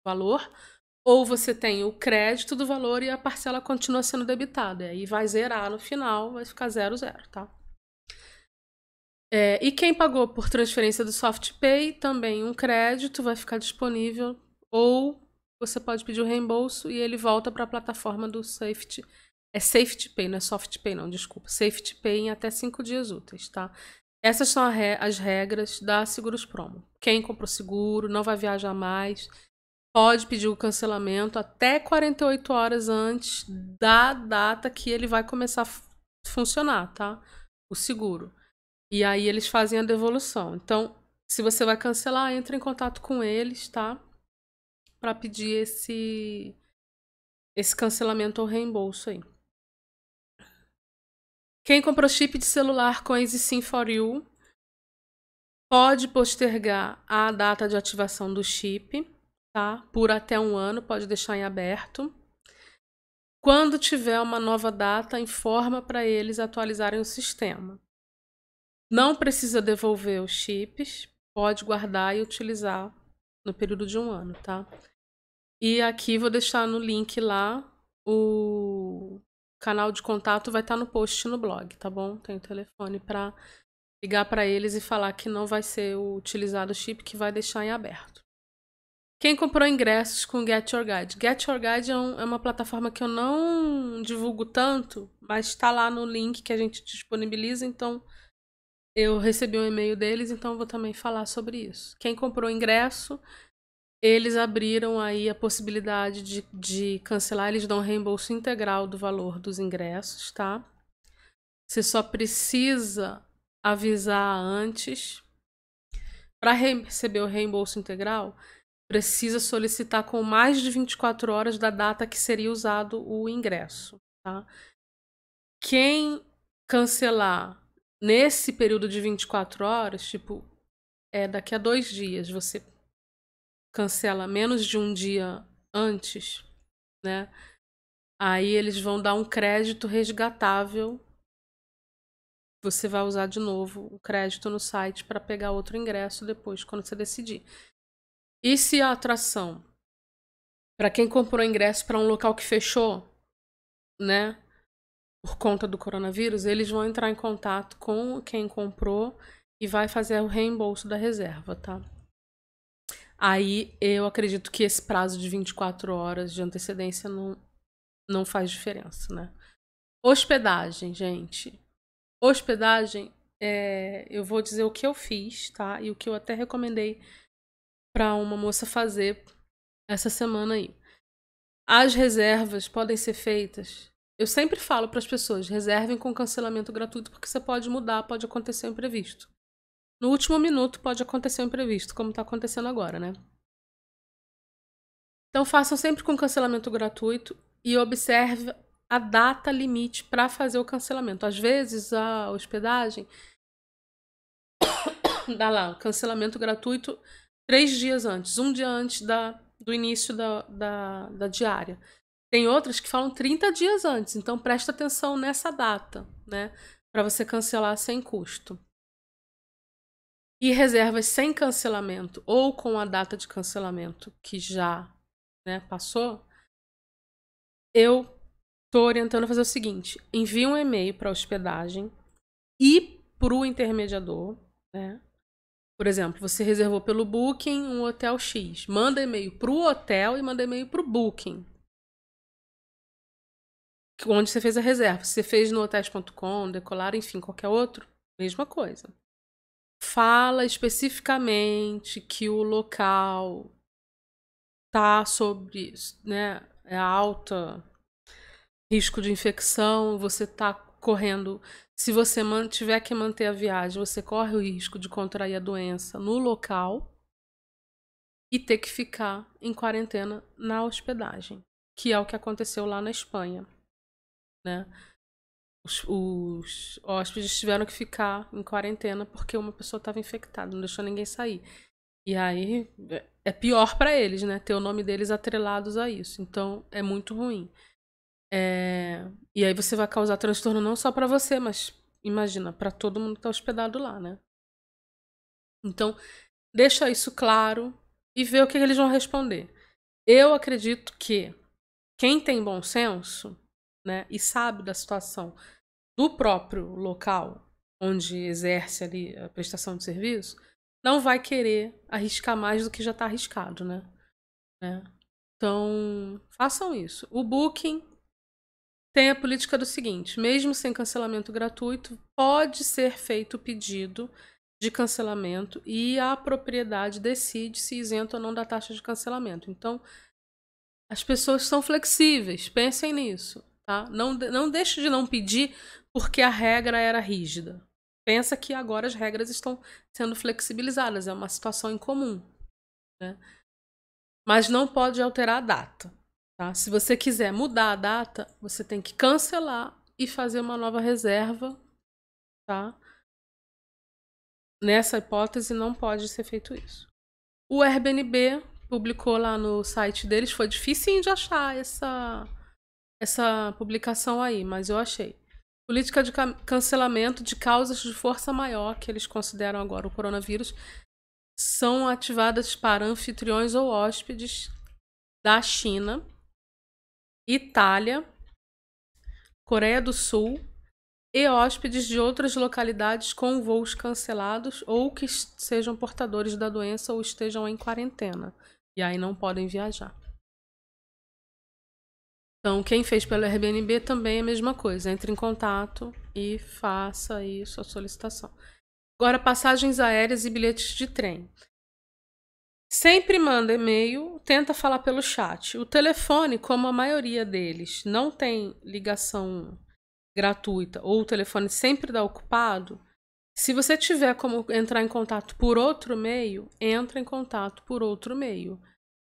Valor. Ou você tem o crédito do valor e a parcela continua sendo debitada. E vai zerar no final, vai ficar zero, zero, tá? É, e quem pagou por transferência do SoftPay, também um crédito vai ficar disponível, ou você pode pedir o reembolso e ele volta para a plataforma do Safety. É Safety não é SoftPay, não, desculpa. Safety Pay em até cinco dias úteis, tá? Essas são as regras da Seguros Promo. Quem comprou seguro, não vai viajar mais, pode pedir o cancelamento até 48 horas antes da data que ele vai começar a funcionar, tá? O seguro. E aí eles fazem a devolução. Então, se você vai cancelar, entre em contato com eles, tá? Para pedir esse esse cancelamento ou reembolso aí. Quem comprou chip de celular com Easy Sim for You pode postergar a data de ativação do chip, tá? Por até um ano, pode deixar em aberto. Quando tiver uma nova data, informa para eles atualizarem o sistema. Não precisa devolver os chips, pode guardar e utilizar no período de um ano, tá? E aqui vou deixar no link lá o canal de contato vai estar no post no blog, tá bom? Tem o telefone para ligar para eles e falar que não vai ser utilizado o chip, que vai deixar em aberto. Quem comprou ingressos com Get Your Guide? Get Your Guide é, um, é uma plataforma que eu não divulgo tanto, mas está lá no link que a gente disponibiliza, então eu recebi um e-mail deles, então vou também falar sobre isso. Quem comprou ingresso, eles abriram aí a possibilidade de, de cancelar, eles dão reembolso integral do valor dos ingressos, tá? Você só precisa avisar antes. Para receber o reembolso integral, precisa solicitar com mais de 24 horas da data que seria usado o ingresso, tá? Quem cancelar nesse período de 24 horas, tipo, é daqui a dois dias, você cancela menos de um dia antes, né? Aí eles vão dar um crédito resgatável. Você vai usar de novo o crédito no site para pegar outro ingresso depois, quando você decidir. E se a atração, para quem comprou ingresso para um local que fechou, né? por conta do coronavírus, eles vão entrar em contato com quem comprou e vai fazer o reembolso da reserva, tá? Aí eu acredito que esse prazo de 24 horas de antecedência não, não faz diferença, né? Hospedagem, gente. Hospedagem, é, eu vou dizer o que eu fiz, tá? E o que eu até recomendei para uma moça fazer essa semana aí. As reservas podem ser feitas. Eu sempre falo para as pessoas: reservem com cancelamento gratuito, porque você pode mudar, pode acontecer um imprevisto. No último minuto pode acontecer um imprevisto, como está acontecendo agora, né? Então façam sempre com cancelamento gratuito e observe a data limite para fazer o cancelamento. Às vezes a hospedagem dá lá cancelamento gratuito três dias antes, um dia antes da, do início da, da, da diária. Tem outras que falam 30 dias antes, então presta atenção nessa data, né? Para você cancelar sem custo. E reservas sem cancelamento ou com a data de cancelamento que já né, passou, eu estou orientando a fazer o seguinte: envie um e-mail para a hospedagem e para o intermediador, né? Por exemplo, você reservou pelo Booking um hotel X. Manda e-mail para o hotel e manda e-mail para o Booking. Onde você fez a reserva. Se você fez no hotels.com, Decolar, enfim, qualquer outro, mesma coisa. Fala especificamente que o local tá sobre né, é alta risco de infecção, você está correndo. Se você tiver que manter a viagem, você corre o risco de contrair a doença no local e ter que ficar em quarentena na hospedagem, que é o que aconteceu lá na Espanha. Né? Os, os hóspedes tiveram que ficar em quarentena porque uma pessoa estava infectada, não deixou ninguém sair. E aí é pior para eles, né? Ter o nome deles atrelados a isso. Então é muito ruim. É... E aí você vai causar transtorno não só para você, mas imagina, para todo mundo que tá hospedado lá, né? Então, deixa isso claro e vê o que eles vão responder. Eu acredito que quem tem bom senso, né, e sabe da situação do próprio local onde exerce ali a prestação de serviço, não vai querer arriscar mais do que já está arriscado, né? né? Então, façam isso. O Booking tem a política do seguinte: mesmo sem cancelamento gratuito, pode ser feito o pedido de cancelamento e a propriedade decide se isenta ou não da taxa de cancelamento. Então, as pessoas são flexíveis, pensem nisso, tá? Não, não deixe de não pedir porque a regra era rígida. Pensa que agora as regras estão sendo flexibilizadas, é uma situação incomum. Né? Mas não pode alterar a data. Tá? Se você quiser mudar a data, você tem que cancelar e fazer uma nova reserva. Tá? Nessa hipótese, não pode ser feito isso. O Airbnb publicou lá no site deles, foi difícil de achar essa, essa publicação aí, mas eu achei. Política de cancelamento de causas de força maior, que eles consideram agora o coronavírus, são ativadas para anfitriões ou hóspedes da China, Itália, Coreia do Sul e hóspedes de outras localidades com voos cancelados ou que sejam portadores da doença ou estejam em quarentena. E aí não podem viajar. Então, quem fez pelo Airbnb também é a mesma coisa. Entre em contato e faça aí sua solicitação. Agora, passagens aéreas e bilhetes de trem. Sempre manda e-mail, tenta falar pelo chat. O telefone, como a maioria deles não tem ligação gratuita ou o telefone sempre dá ocupado, se você tiver como entrar em contato por outro meio, entra em contato por outro meio,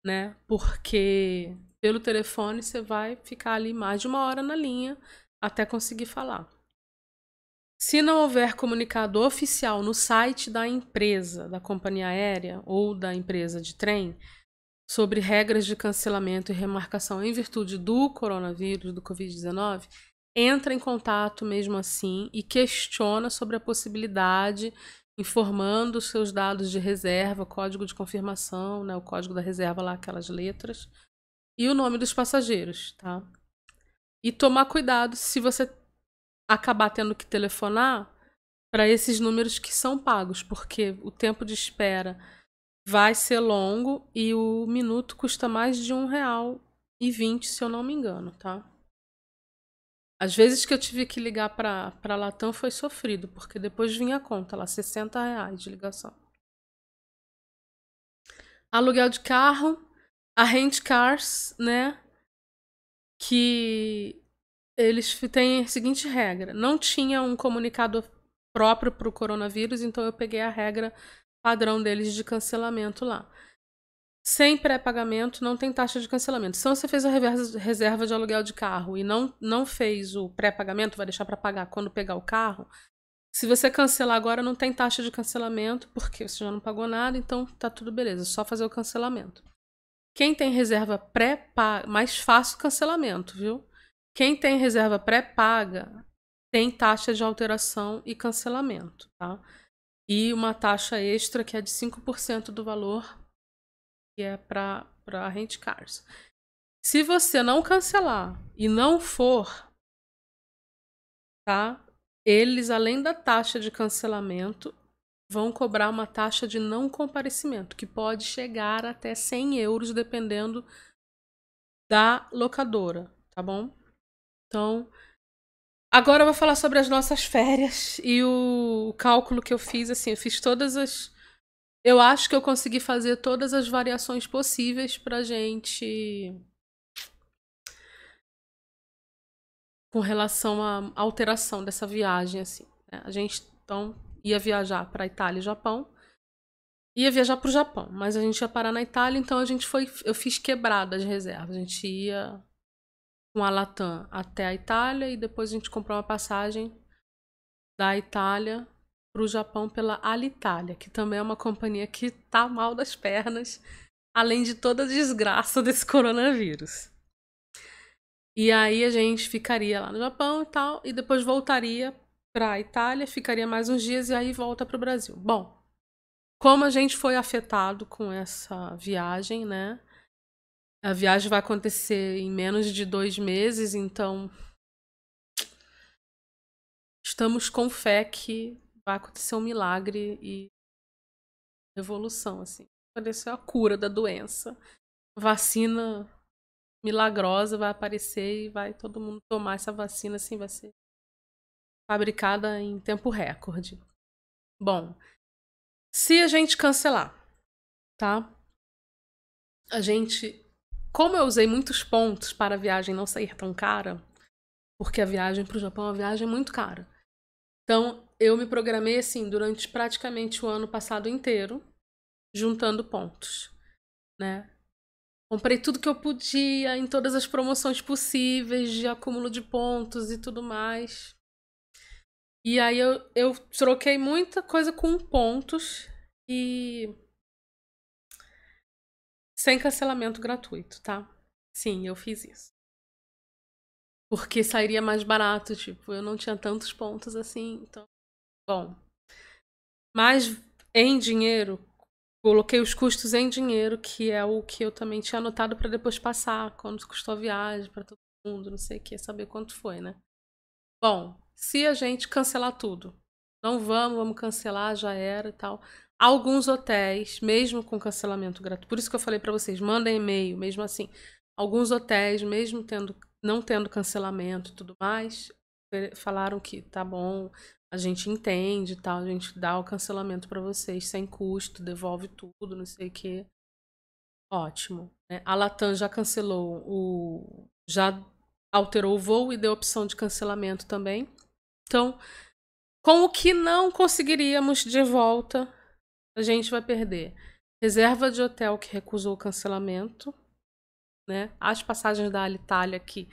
né? Porque pelo telefone, você vai ficar ali mais de uma hora na linha até conseguir falar. Se não houver comunicado oficial no site da empresa, da companhia aérea ou da empresa de trem, sobre regras de cancelamento e remarcação em virtude do coronavírus, do Covid-19, entra em contato mesmo assim e questiona sobre a possibilidade, informando os seus dados de reserva, código de confirmação, né, o código da reserva lá, aquelas letras, e o nome dos passageiros, tá? E tomar cuidado se você acabar tendo que telefonar para esses números que são pagos, porque o tempo de espera vai ser longo e o minuto custa mais de um real e vinte, se eu não me engano, tá? Às vezes que eu tive que ligar para a Latam foi sofrido, porque depois vinha a conta lá, 60 reais de ligação. Aluguel de carro, a Rent Cars, né? Que eles têm a seguinte regra: não tinha um comunicado próprio para o coronavírus, então eu peguei a regra padrão deles de cancelamento lá. Sem pré-pagamento, não tem taxa de cancelamento. Se você fez a reserva de aluguel de carro e não, não fez o pré-pagamento, vai deixar para pagar quando pegar o carro. Se você cancelar agora, não tem taxa de cancelamento, porque você já não pagou nada, então tá tudo beleza, só fazer o cancelamento. Quem tem reserva pré-paga, mais fácil cancelamento, viu? Quem tem reserva pré-paga tem taxa de alteração e cancelamento, tá? E uma taxa extra que é de 5% do valor que é para rent cars. Se você não cancelar e não for, tá? Eles, além da taxa de cancelamento, vão cobrar uma taxa de não comparecimento, que pode chegar até 100 euros, dependendo da locadora, tá bom? Então, agora eu vou falar sobre as nossas férias e o cálculo que eu fiz, assim, eu fiz todas as eu acho que eu consegui fazer todas as variações possíveis pra gente. Com relação à alteração dessa viagem, assim. Né? A gente, então, ia viajar para Itália e Japão. Ia viajar para o Japão, mas a gente ia parar na Itália, então a gente foi. Eu fiz quebrada de reservas. A gente ia com a Latam até a Itália e depois a gente comprou uma passagem da Itália para o Japão pela Alitalia, que também é uma companhia que tá mal das pernas, além de toda a desgraça desse coronavírus. E aí a gente ficaria lá no Japão e tal, e depois voltaria para a Itália, ficaria mais uns dias e aí volta para o Brasil. Bom, como a gente foi afetado com essa viagem, né? A viagem vai acontecer em menos de dois meses, então estamos com fé que vai acontecer um milagre e evolução, assim. Apareceu a cura da doença. Vacina milagrosa vai aparecer e vai todo mundo tomar essa vacina, assim, vai ser fabricada em tempo recorde. Bom, se a gente cancelar, tá? A gente, como eu usei muitos pontos para a viagem não sair tão cara, porque a viagem para o Japão é uma viagem muito cara. Então, eu me programei assim durante praticamente o ano passado inteiro, juntando pontos, né? Comprei tudo que eu podia em todas as promoções possíveis de acúmulo de pontos e tudo mais. E aí eu, eu troquei muita coisa com pontos e sem cancelamento gratuito, tá? Sim, eu fiz isso. Porque sairia mais barato, tipo, eu não tinha tantos pontos assim, então. Bom. Mas em dinheiro, coloquei os custos em dinheiro, que é o que eu também tinha anotado para depois passar, quando custou a viagem para todo mundo, não sei o que, saber quanto foi, né? Bom, se a gente cancelar tudo, não vamos, vamos cancelar, já era e tal. Alguns hotéis, mesmo com cancelamento gratuito, por isso que eu falei para vocês, mandem e-mail, mesmo assim. Alguns hotéis, mesmo tendo não tendo cancelamento e tudo mais, falaram que tá bom, a gente entende tal, a gente dá o cancelamento para vocês sem custo, devolve tudo, não sei o que. Ótimo. Né? A Latam já cancelou o. já alterou o voo e deu opção de cancelamento também. Então, com o que não conseguiríamos de volta, a gente vai perder reserva de hotel que recusou o cancelamento, né? As passagens da Alitalia aqui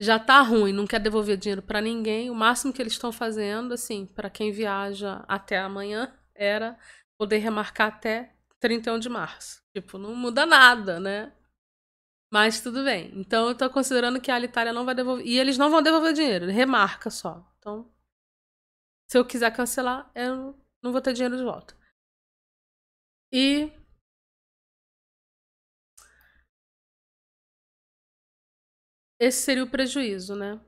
já tá ruim, não quer devolver dinheiro para ninguém. O máximo que eles estão fazendo, assim, para quem viaja até amanhã, era poder remarcar até 31 de março. Tipo, não muda nada, né? Mas tudo bem. Então eu tô considerando que a Alitalia não vai devolver. E eles não vão devolver dinheiro, remarca só. Então, se eu quiser cancelar, eu não vou ter dinheiro de volta. E Esse seria o prejuízo, né?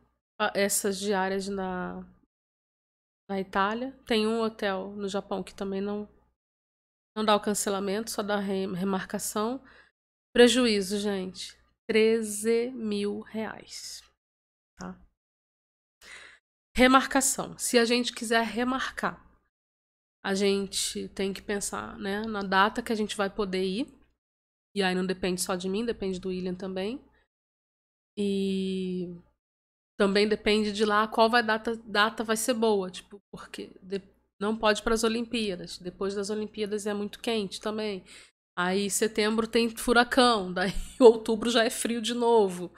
Essas diárias na, na Itália. Tem um hotel no Japão que também não, não dá o cancelamento, só dá remarcação. Prejuízo, gente. 13 mil reais. Tá? Remarcação. Se a gente quiser remarcar, a gente tem que pensar né, na data que a gente vai poder ir. E aí não depende só de mim, depende do William também. E também depende de lá qual vai data, data vai ser boa, tipo, porque de, não pode para as Olimpíadas. Depois das Olimpíadas é muito quente também. Aí setembro tem furacão, daí outubro já é frio de novo.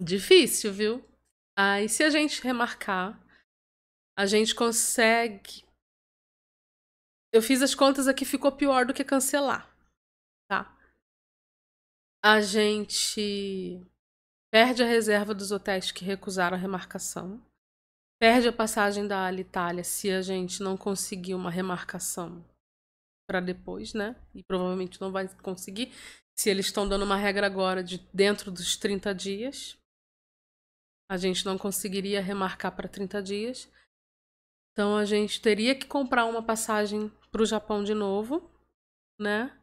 Difícil, viu? Aí se a gente remarcar, a gente consegue. Eu fiz as contas aqui, ficou pior do que cancelar, tá? A gente perde a reserva dos hotéis que recusaram a remarcação, perde a passagem da Alitalia se a gente não conseguir uma remarcação para depois, né? E provavelmente não vai conseguir, se eles estão dando uma regra agora de dentro dos 30 dias. A gente não conseguiria remarcar para 30 dias. Então a gente teria que comprar uma passagem para o Japão de novo, né?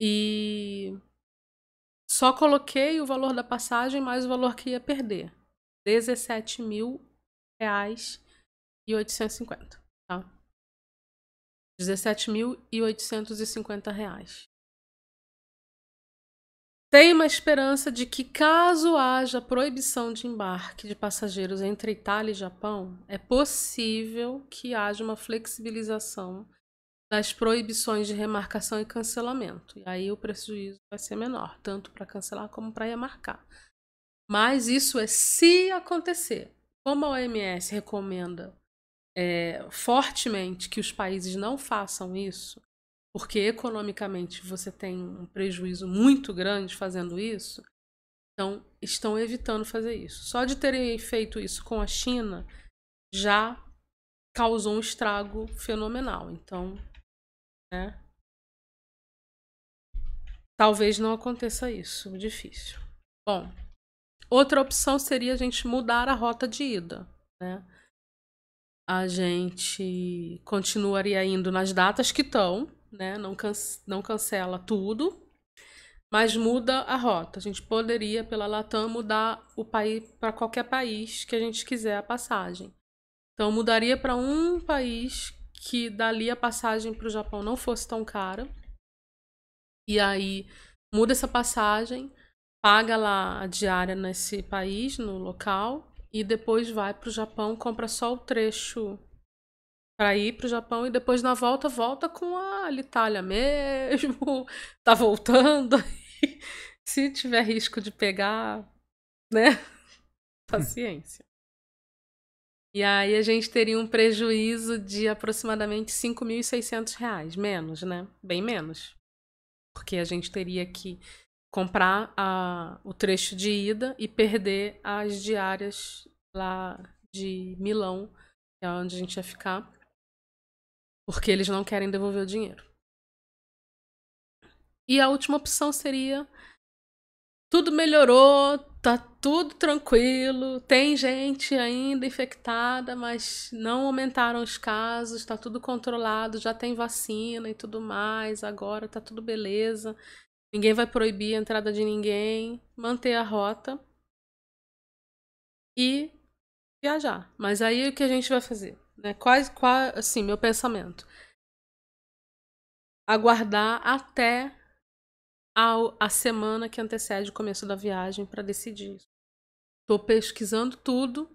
E só coloquei o valor da passagem mais o valor que ia perder. 17 mil reais e 850, tá? 17.850 reais. Tem uma esperança de que, caso haja proibição de embarque de passageiros entre Itália e Japão, é possível que haja uma flexibilização das proibições de remarcação e cancelamento. E aí o prejuízo vai ser menor, tanto para cancelar como para remarcar. Mas isso é se acontecer. Como a OMS recomenda é, fortemente que os países não façam isso, porque economicamente você tem um prejuízo muito grande fazendo isso, então estão evitando fazer isso. Só de terem feito isso com a China já causou um estrago fenomenal. Então, né? Talvez não aconteça isso, difícil. Bom, outra opção seria a gente mudar a rota de ida, né? a gente continuaria indo nas datas que estão, né? Não, can não cancela tudo, mas muda a rota. A gente poderia, pela Latam, mudar o país para qualquer país que a gente quiser a passagem. Então, mudaria para um país que dali a passagem para o Japão não fosse tão cara. E aí muda essa passagem, paga lá a diária nesse país, no local, e depois vai para o Japão, compra só o trecho para ir para o Japão e depois na volta volta com a Itália mesmo, tá voltando. Se tiver risco de pegar, né? Paciência. E aí a gente teria um prejuízo de aproximadamente 5.600 reais, menos, né? Bem menos. Porque a gente teria que comprar a, o trecho de ida e perder as diárias lá de Milão, que é onde a gente ia ficar, porque eles não querem devolver o dinheiro. E a última opção seria tudo melhorou, tá tudo tranquilo, tem gente ainda infectada, mas não aumentaram os casos, tá tudo controlado, já tem vacina e tudo mais, agora tá tudo beleza. Ninguém vai proibir a entrada de ninguém, manter a rota e viajar. Mas aí o que a gente vai fazer? Né? Qual, assim, meu pensamento? Aguardar até a, a semana que antecede o começo da viagem para decidir. Estou pesquisando tudo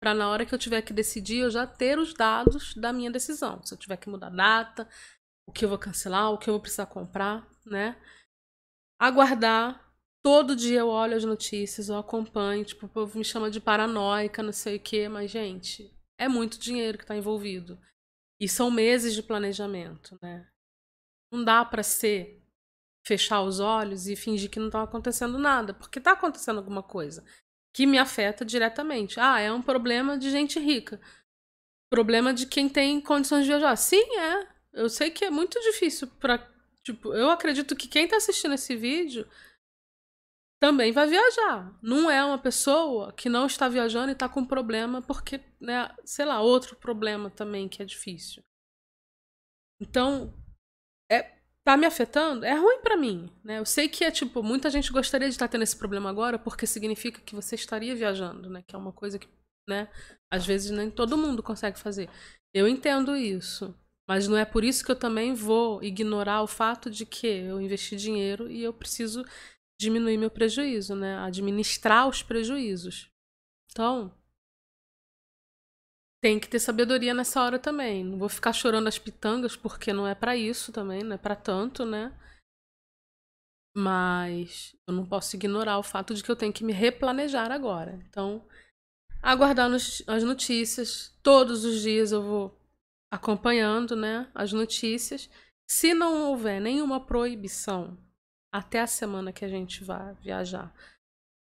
para na hora que eu tiver que decidir eu já ter os dados da minha decisão. Se eu tiver que mudar data, o que eu vou cancelar, o que eu vou precisar comprar, né? Aguardar. Todo dia eu olho as notícias, eu acompanho, tipo, o povo me chama de paranoica, não sei o quê, mas, gente, é muito dinheiro que está envolvido. E são meses de planejamento, né? Não dá para ser fechar os olhos e fingir que não está acontecendo nada, porque está acontecendo alguma coisa que me afeta diretamente. Ah, é um problema de gente rica. Problema de quem tem condições de viajar. Sim, é. Eu sei que é muito difícil para, tipo, eu acredito que quem está assistindo esse vídeo também vai viajar. Não é uma pessoa que não está viajando e está com problema porque, né, sei lá, outro problema também que é difícil. Então, é tá me afetando, é ruim para mim, né? Eu sei que é tipo, muita gente gostaria de estar tendo esse problema agora porque significa que você estaria viajando, né? Que é uma coisa que, né, às vezes nem todo mundo consegue fazer. Eu entendo isso, mas não é por isso que eu também vou ignorar o fato de que eu investi dinheiro e eu preciso diminuir meu prejuízo, né? Administrar os prejuízos. Então, tem que ter sabedoria nessa hora também. Não vou ficar chorando as pitangas porque não é para isso também, não é para tanto, né? Mas eu não posso ignorar o fato de que eu tenho que me replanejar agora. Então, aguardar as notícias. Todos os dias eu vou acompanhando, né, as notícias. Se não houver nenhuma proibição até a semana que a gente vai viajar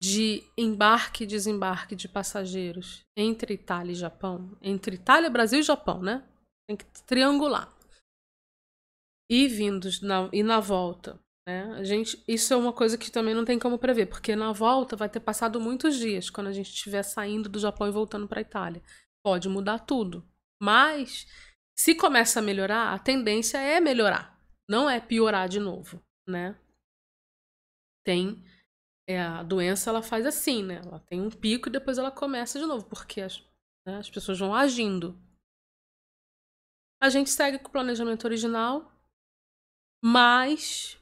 de embarque e desembarque de passageiros entre Itália e Japão, entre Itália, Brasil e Japão, né? Tem que triangular. E vindos na, e na volta, né? A gente, isso é uma coisa que também não tem como prever, porque na volta vai ter passado muitos dias quando a gente estiver saindo do Japão e voltando para Itália. Pode mudar tudo, mas se começa a melhorar, a tendência é melhorar, não é piorar de novo, né? Tem é, a doença ela faz assim, né? Ela tem um pico e depois ela começa de novo, porque as, né, as pessoas vão agindo. A gente segue com o planejamento original, mas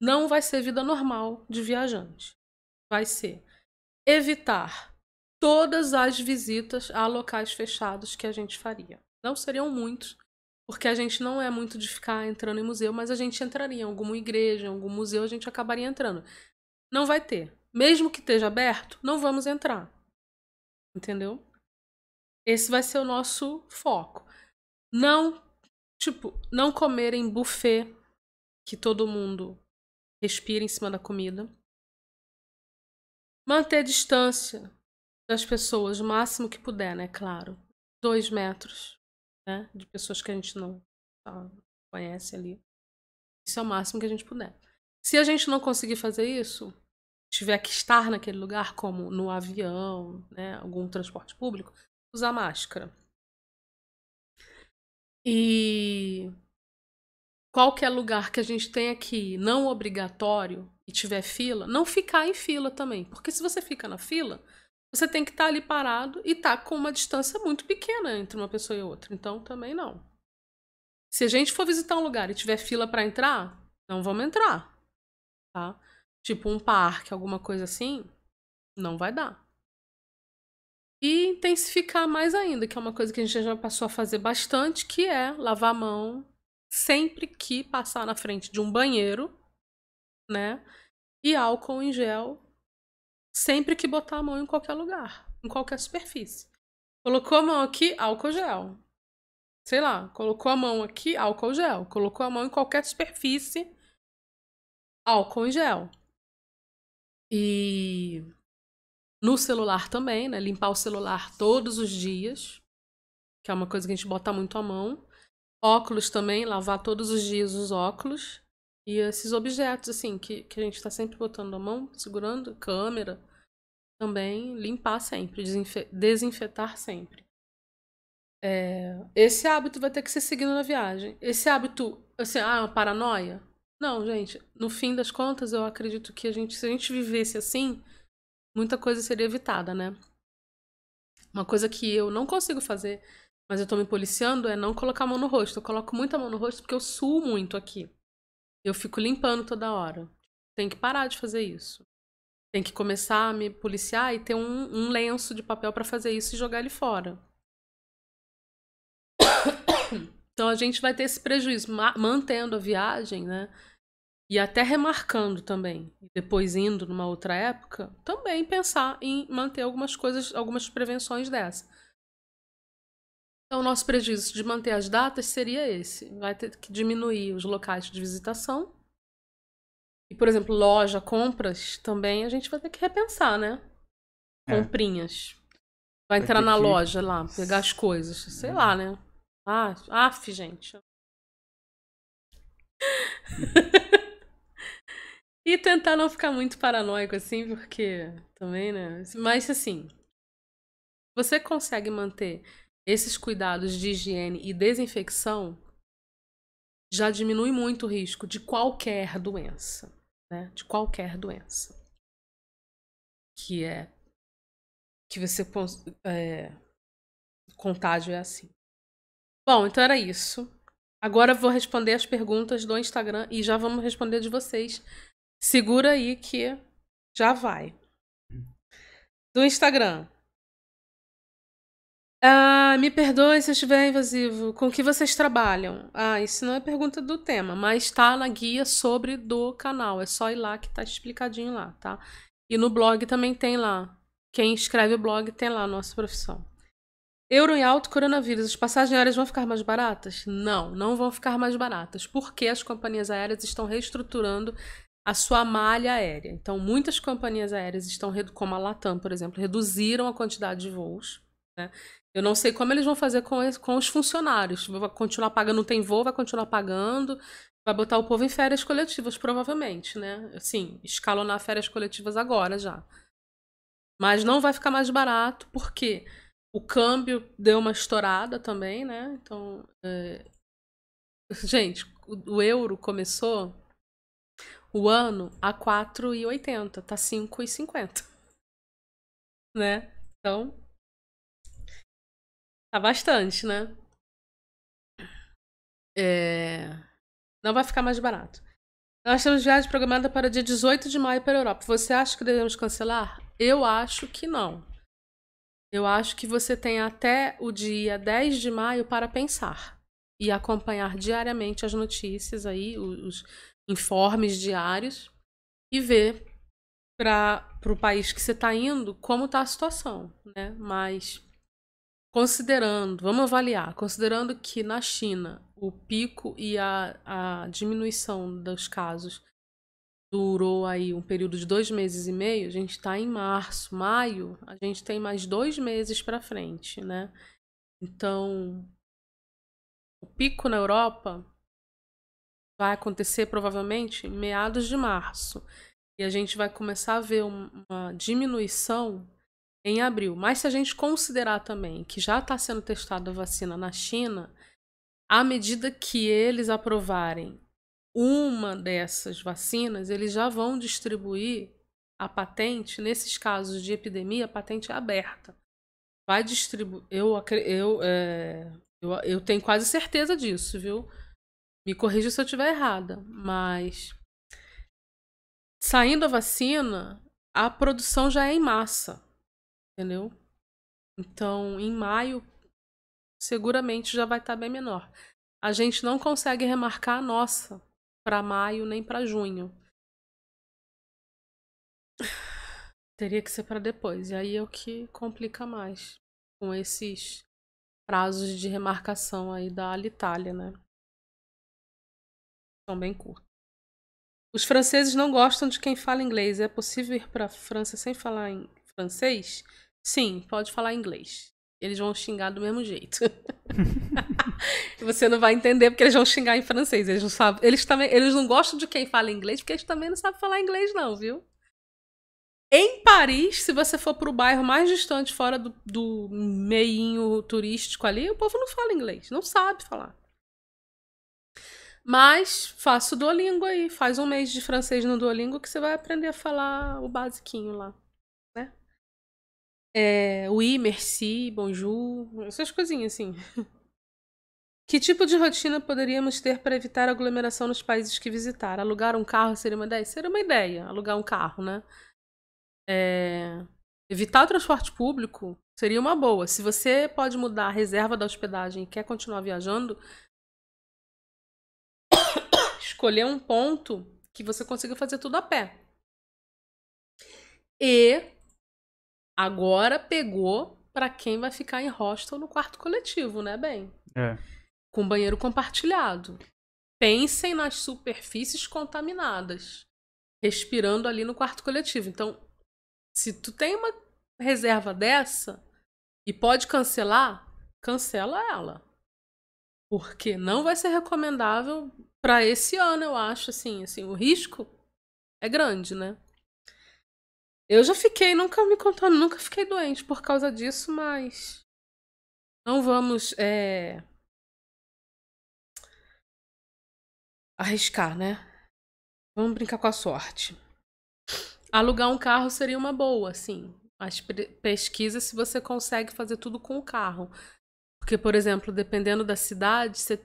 não vai ser vida normal de viajante. Vai ser evitar todas as visitas a locais fechados que a gente faria. Não seriam muitos, porque a gente não é muito de ficar entrando em museu, mas a gente entraria em alguma igreja, em algum museu, a gente acabaria entrando. Não vai ter. Mesmo que esteja aberto, não vamos entrar. Entendeu? Esse vai ser o nosso foco. Não, tipo, não comer em buffet que todo mundo respira em cima da comida. Manter distância das pessoas o máximo que puder, né? Claro. Dois metros né? De pessoas que a gente não tá, conhece ali. Isso é o máximo que a gente puder. Se a gente não conseguir fazer isso, tiver que estar naquele lugar, como no avião, né, algum transporte público, usar máscara. E qualquer lugar que a gente tenha que ir, não obrigatório, e tiver fila, não ficar em fila também. Porque se você fica na fila, você tem que estar tá ali parado e estar tá com uma distância muito pequena entre uma pessoa e outra. Então, também não. Se a gente for visitar um lugar e tiver fila para entrar, não vamos entrar. Tá? Tipo um parque, alguma coisa assim, não vai dar. E intensificar mais ainda, que é uma coisa que a gente já passou a fazer bastante, que é lavar a mão sempre que passar na frente de um banheiro, né? E álcool em gel sempre que botar a mão em qualquer lugar, em qualquer superfície. Colocou a mão aqui, álcool gel. Sei lá, colocou a mão aqui, álcool gel. Colocou a mão em qualquer superfície, álcool em gel. E no celular também, né? Limpar o celular todos os dias, que é uma coisa que a gente bota muito a mão. Óculos também, lavar todos os dias os óculos. E esses objetos, assim, que, que a gente está sempre botando a mão, segurando, câmera, também limpar sempre, desinfe desinfetar sempre. É, esse hábito vai ter que ser seguido na viagem. Esse hábito, assim, ah, uma paranoia? Não, gente, no fim das contas, eu acredito que a gente, se a gente vivesse assim, muita coisa seria evitada, né? Uma coisa que eu não consigo fazer, mas eu tô me policiando, é não colocar a mão no rosto. Eu coloco muita mão no rosto porque eu suo muito aqui. Eu fico limpando toda hora. Tem que parar de fazer isso. Tem que começar a me policiar e ter um, um lenço de papel para fazer isso e jogar ele fora. Então a gente vai ter esse prejuízo, mantendo a viagem, né? E até remarcando também. Depois indo numa outra época, também pensar em manter algumas coisas, algumas prevenções dessa. Então, o nosso prejuízo de manter as datas seria esse. Vai ter que diminuir os locais de visitação. E, por exemplo, loja, compras, também a gente vai ter que repensar, né? É. Comprinhas. Vai, vai entrar na que... loja lá, pegar as coisas. Sei lá, né? Ah, af, gente. e tentar não ficar muito paranoico assim, porque também, né? Mas assim, você consegue manter esses cuidados de higiene e desinfecção, já diminui muito o risco de qualquer doença, né? De qualquer doença. Que é que você é, contágio é assim. Bom, então era isso. Agora vou responder as perguntas do Instagram e já vamos responder de vocês. Segura aí que já vai. Do Instagram. Ah, me perdoe se eu estiver invasivo. Com que vocês trabalham? Ah, isso não é pergunta do tema, mas está na guia sobre do canal. É só ir lá que está explicadinho lá, tá? E no blog também tem lá. Quem escreve o blog tem lá a nossa profissão. Euro em alto coronavírus. As passagens aéreas vão ficar mais baratas? Não, não vão ficar mais baratas. Porque as companhias aéreas estão reestruturando a sua malha aérea. Então, muitas companhias aéreas estão, como a Latam, por exemplo, reduziram a quantidade de voos. Né? Eu não sei como eles vão fazer com, com os funcionários. Vai continuar pagando, não tem voo, vai continuar pagando. Vai botar o povo em férias coletivas, provavelmente, né? Assim, escalonar férias coletivas agora já. Mas não vai ficar mais barato, porque o câmbio deu uma estourada também, né? Então, é... gente, o, o euro começou o ano a 4,80, tá 5,50. Né? Então, tá bastante, né? É... Não vai ficar mais barato. Nós temos viagem programada para dia 18 de maio para a Europa. Você acha que devemos cancelar? Eu acho que não. Eu acho que você tem até o dia 10 de maio para pensar e acompanhar diariamente as notícias aí, os, informes diários e ver para o país que você está indo como está a situação, né? Mas considerando, vamos avaliar, considerando que na China o pico e a, a diminuição dos casos durou aí um período de dois meses e meio, a gente está em março, maio, a gente tem mais dois meses para frente, né? Então, o pico na Europa vai acontecer provavelmente em meados de março. E a gente vai começar a ver uma diminuição em abril. Mas se a gente considerar também que já está sendo testada a vacina na China, à medida que eles aprovarem uma dessas vacinas, eles já vão distribuir a patente, nesses casos de epidemia, a patente é aberta. Vai distribuir. Eu, eu, é, eu, eu tenho quase certeza disso, viu? Me corrija se eu estiver errada, mas saindo a vacina, a produção já é em massa, entendeu? Então, em maio, seguramente já vai estar tá bem menor. A gente não consegue remarcar a nossa para maio nem para junho. Teria que ser para depois. E aí é o que complica mais com esses prazos de remarcação aí da Alitalia, né? são bem curtos. Os franceses não gostam de quem fala inglês. É possível ir para a França sem falar em francês? Sim, pode falar inglês. Eles vão xingar do mesmo jeito. Você não vai entender porque eles vão xingar em francês. Eles não sabem. Eles também, eles não gostam de quem fala inglês porque eles também não sabem falar inglês não, viu? Em Paris, se você for para o bairro mais distante, fora do, do meinho turístico ali, o povo não fala inglês, não sabe falar. Mas faça o Duolingo aí. Faz um mês de francês no Duolingo que você vai aprender a falar o basiquinho lá. É, oui, merci, bonjour, essas coisinhas assim. Que tipo de rotina poderíamos ter para evitar aglomeração nos países que visitar? Alugar um carro seria uma ideia? Seria uma ideia, alugar um carro, né? É... Evitar o transporte público seria uma boa. Se você pode mudar a reserva da hospedagem e quer continuar viajando, escolher um ponto que você consiga fazer tudo a pé. E agora pegou para quem vai ficar em hostel no quarto coletivo, né, bem? É. Com banheiro compartilhado. Pensem nas superfícies contaminadas, respirando ali no quarto coletivo. Então, se tu tem uma reserva dessa e pode cancelar, cancela ela. Porque não vai ser recomendável para esse ano, eu acho, assim, assim, o risco é grande, né? Eu já fiquei, nunca me contando, nunca fiquei doente por causa disso, mas não vamos é... arriscar, né? Vamos brincar com a sorte. Alugar um carro seria uma boa, sim. Mas pesquisa se você consegue fazer tudo com o carro. Porque, por exemplo, dependendo da cidade, você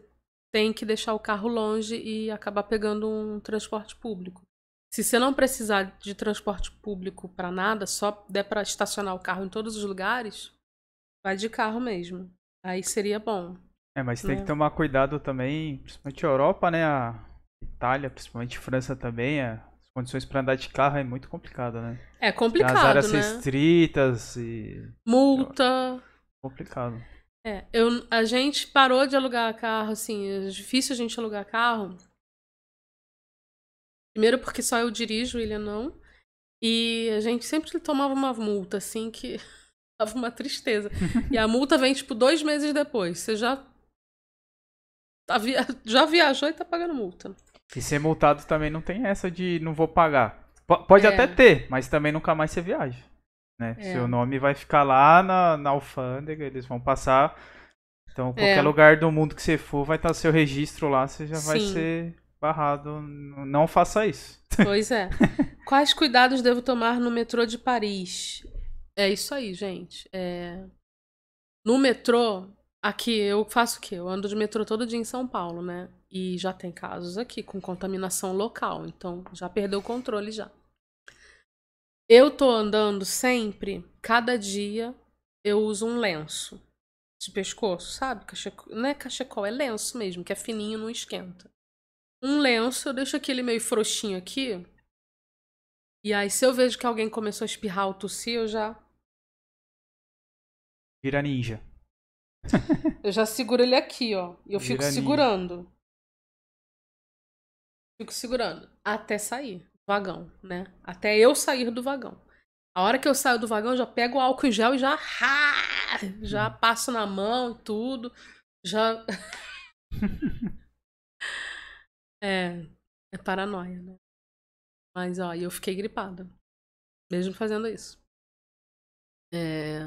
tem que deixar o carro longe e acabar pegando um transporte público. Se você não precisar de transporte público para nada, só der para estacionar o carro em todos os lugares, vai de carro mesmo. Aí seria bom. É, mas tem que né? tomar cuidado também, principalmente a Europa, né? A Itália, principalmente França também, as condições para andar de carro é muito complicado, né? É complicado, As áreas né? restritas e... Multa. Complicado. É, eu, a gente parou de alugar carro, assim, é difícil a gente alugar carro Primeiro porque só eu dirijo, ele não. E a gente sempre tomava uma multa, assim, que dava uma tristeza. e a multa vem, tipo, dois meses depois. Você já. Tá. Já viajou e tá pagando multa. E ser multado também não tem essa de não vou pagar. Pode é. até ter, mas também nunca mais você viaja. Né? É. Seu nome vai ficar lá na, na alfândega, eles vão passar. Então, qualquer é. lugar do mundo que você for, vai estar seu registro lá, você já Sim. vai ser barrado. Não faça isso. Pois é. Quais cuidados devo tomar no metrô de Paris? É isso aí, gente. É... No metrô, aqui eu faço o quê? Eu ando de metrô todo dia em São Paulo, né? E já tem casos aqui com contaminação local. Então já perdeu o controle já. Eu tô andando sempre, cada dia eu uso um lenço de pescoço, sabe? Cachecol, não é cachecol, é lenço mesmo, que é fininho, não esquenta um lenço, eu deixo aquele meio frouxinho aqui. E aí, se eu vejo que alguém começou a espirrar ou tossir, eu já. Vira ninja. eu já seguro ele aqui, ó. E eu Vira fico ninja. segurando. Fico segurando. Até sair do vagão, né? Até eu sair do vagão. A hora que eu saio do vagão, eu já pego o álcool em gel e já. Já hum. passo na mão e tudo. Já. É, é paranoia, né? Mas, ó, eu fiquei gripada. Mesmo fazendo isso. É...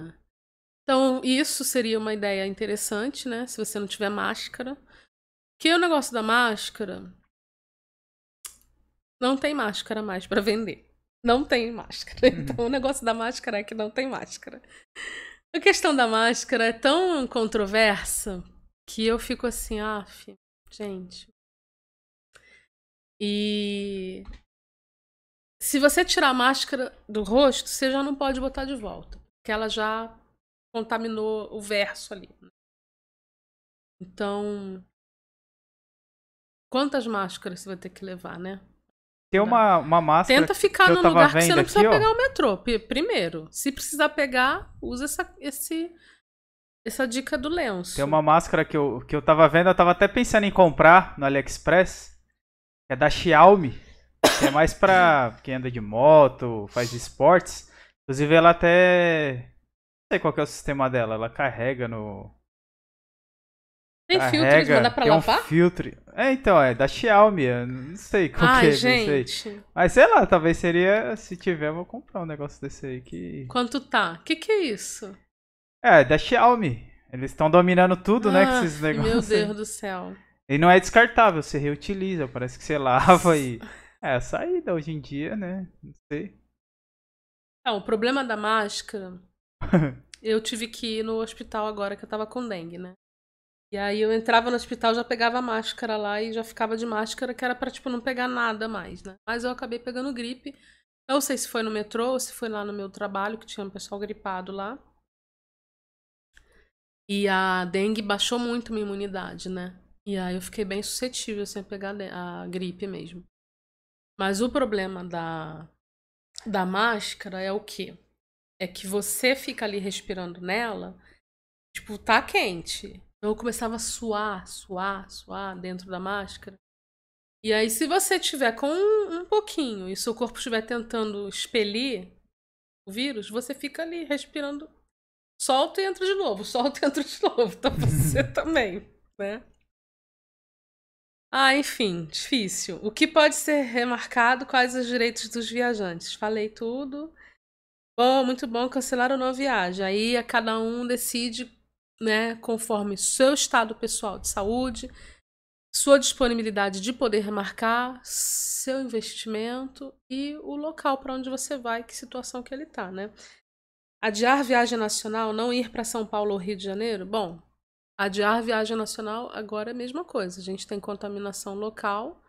Então, isso seria uma ideia interessante, né? Se você não tiver máscara. Que o negócio da máscara. Não tem máscara mais para vender. Não tem máscara. Uhum. Então, o negócio da máscara é que não tem máscara. A questão da máscara é tão controversa que eu fico assim, ah, gente, e se você tirar a máscara do rosto, você já não pode botar de volta, porque ela já contaminou o verso ali. Né? Então, quantas máscaras você vai ter que levar, né? Tem uma, uma máscara. Tenta ficar num lugar que você não precisa aqui, pegar o metrô. Primeiro, se precisar pegar, usa essa, esse, essa dica do lenço. Tem uma máscara que eu, que eu tava vendo, eu tava até pensando em comprar no AliExpress. É da Xiaomi. Que é mais pra quem anda de moto, faz esportes. Inclusive ela até. Não sei qual é o sistema dela. Ela carrega no. Tem carrega, filtros, dá pra lavar? Um filtro. É, então, é da Xiaomi. Eu não sei qual Ai, que é. Gente. Mas sei lá, talvez seria. Se tiver, eu vou comprar um negócio desse aí que. Quanto tá? O que, que é isso? É, da Xiaomi. Eles estão dominando tudo, ah, né? Com ah, esses negócios. Meu Deus do céu. E não é descartável, você reutiliza, parece que você lava e. É a saída hoje em dia, né? Não sei. Não, o problema da máscara. eu tive que ir no hospital agora que eu tava com dengue, né? E aí eu entrava no hospital, já pegava a máscara lá e já ficava de máscara, que era pra, tipo, não pegar nada mais, né? Mas eu acabei pegando gripe. Eu não sei se foi no metrô ou se foi lá no meu trabalho, que tinha um pessoal gripado lá. E a dengue baixou muito minha imunidade, né? E aí eu fiquei bem suscetível assim, a pegar a gripe mesmo. Mas o problema da, da máscara é o quê? É que você fica ali respirando nela, tipo, tá quente. Eu começava a suar, suar, suar dentro da máscara. E aí, se você tiver com um, um pouquinho e seu corpo estiver tentando expelir o vírus, você fica ali respirando, solta e entra de novo, solta e entra de novo. Então você também, né? Ah, enfim, difícil. O que pode ser remarcado? Quais os direitos dos viajantes? Falei tudo. Bom, muito bom, cancelar ou não viagem. Aí a cada um decide, né, conforme seu estado pessoal de saúde, sua disponibilidade de poder marcar, seu investimento e o local para onde você vai, que situação que ele está, né? Adiar viagem nacional, não ir para São Paulo ou Rio de Janeiro? Bom, adiar viagem nacional agora é a mesma coisa. A gente tem contaminação local,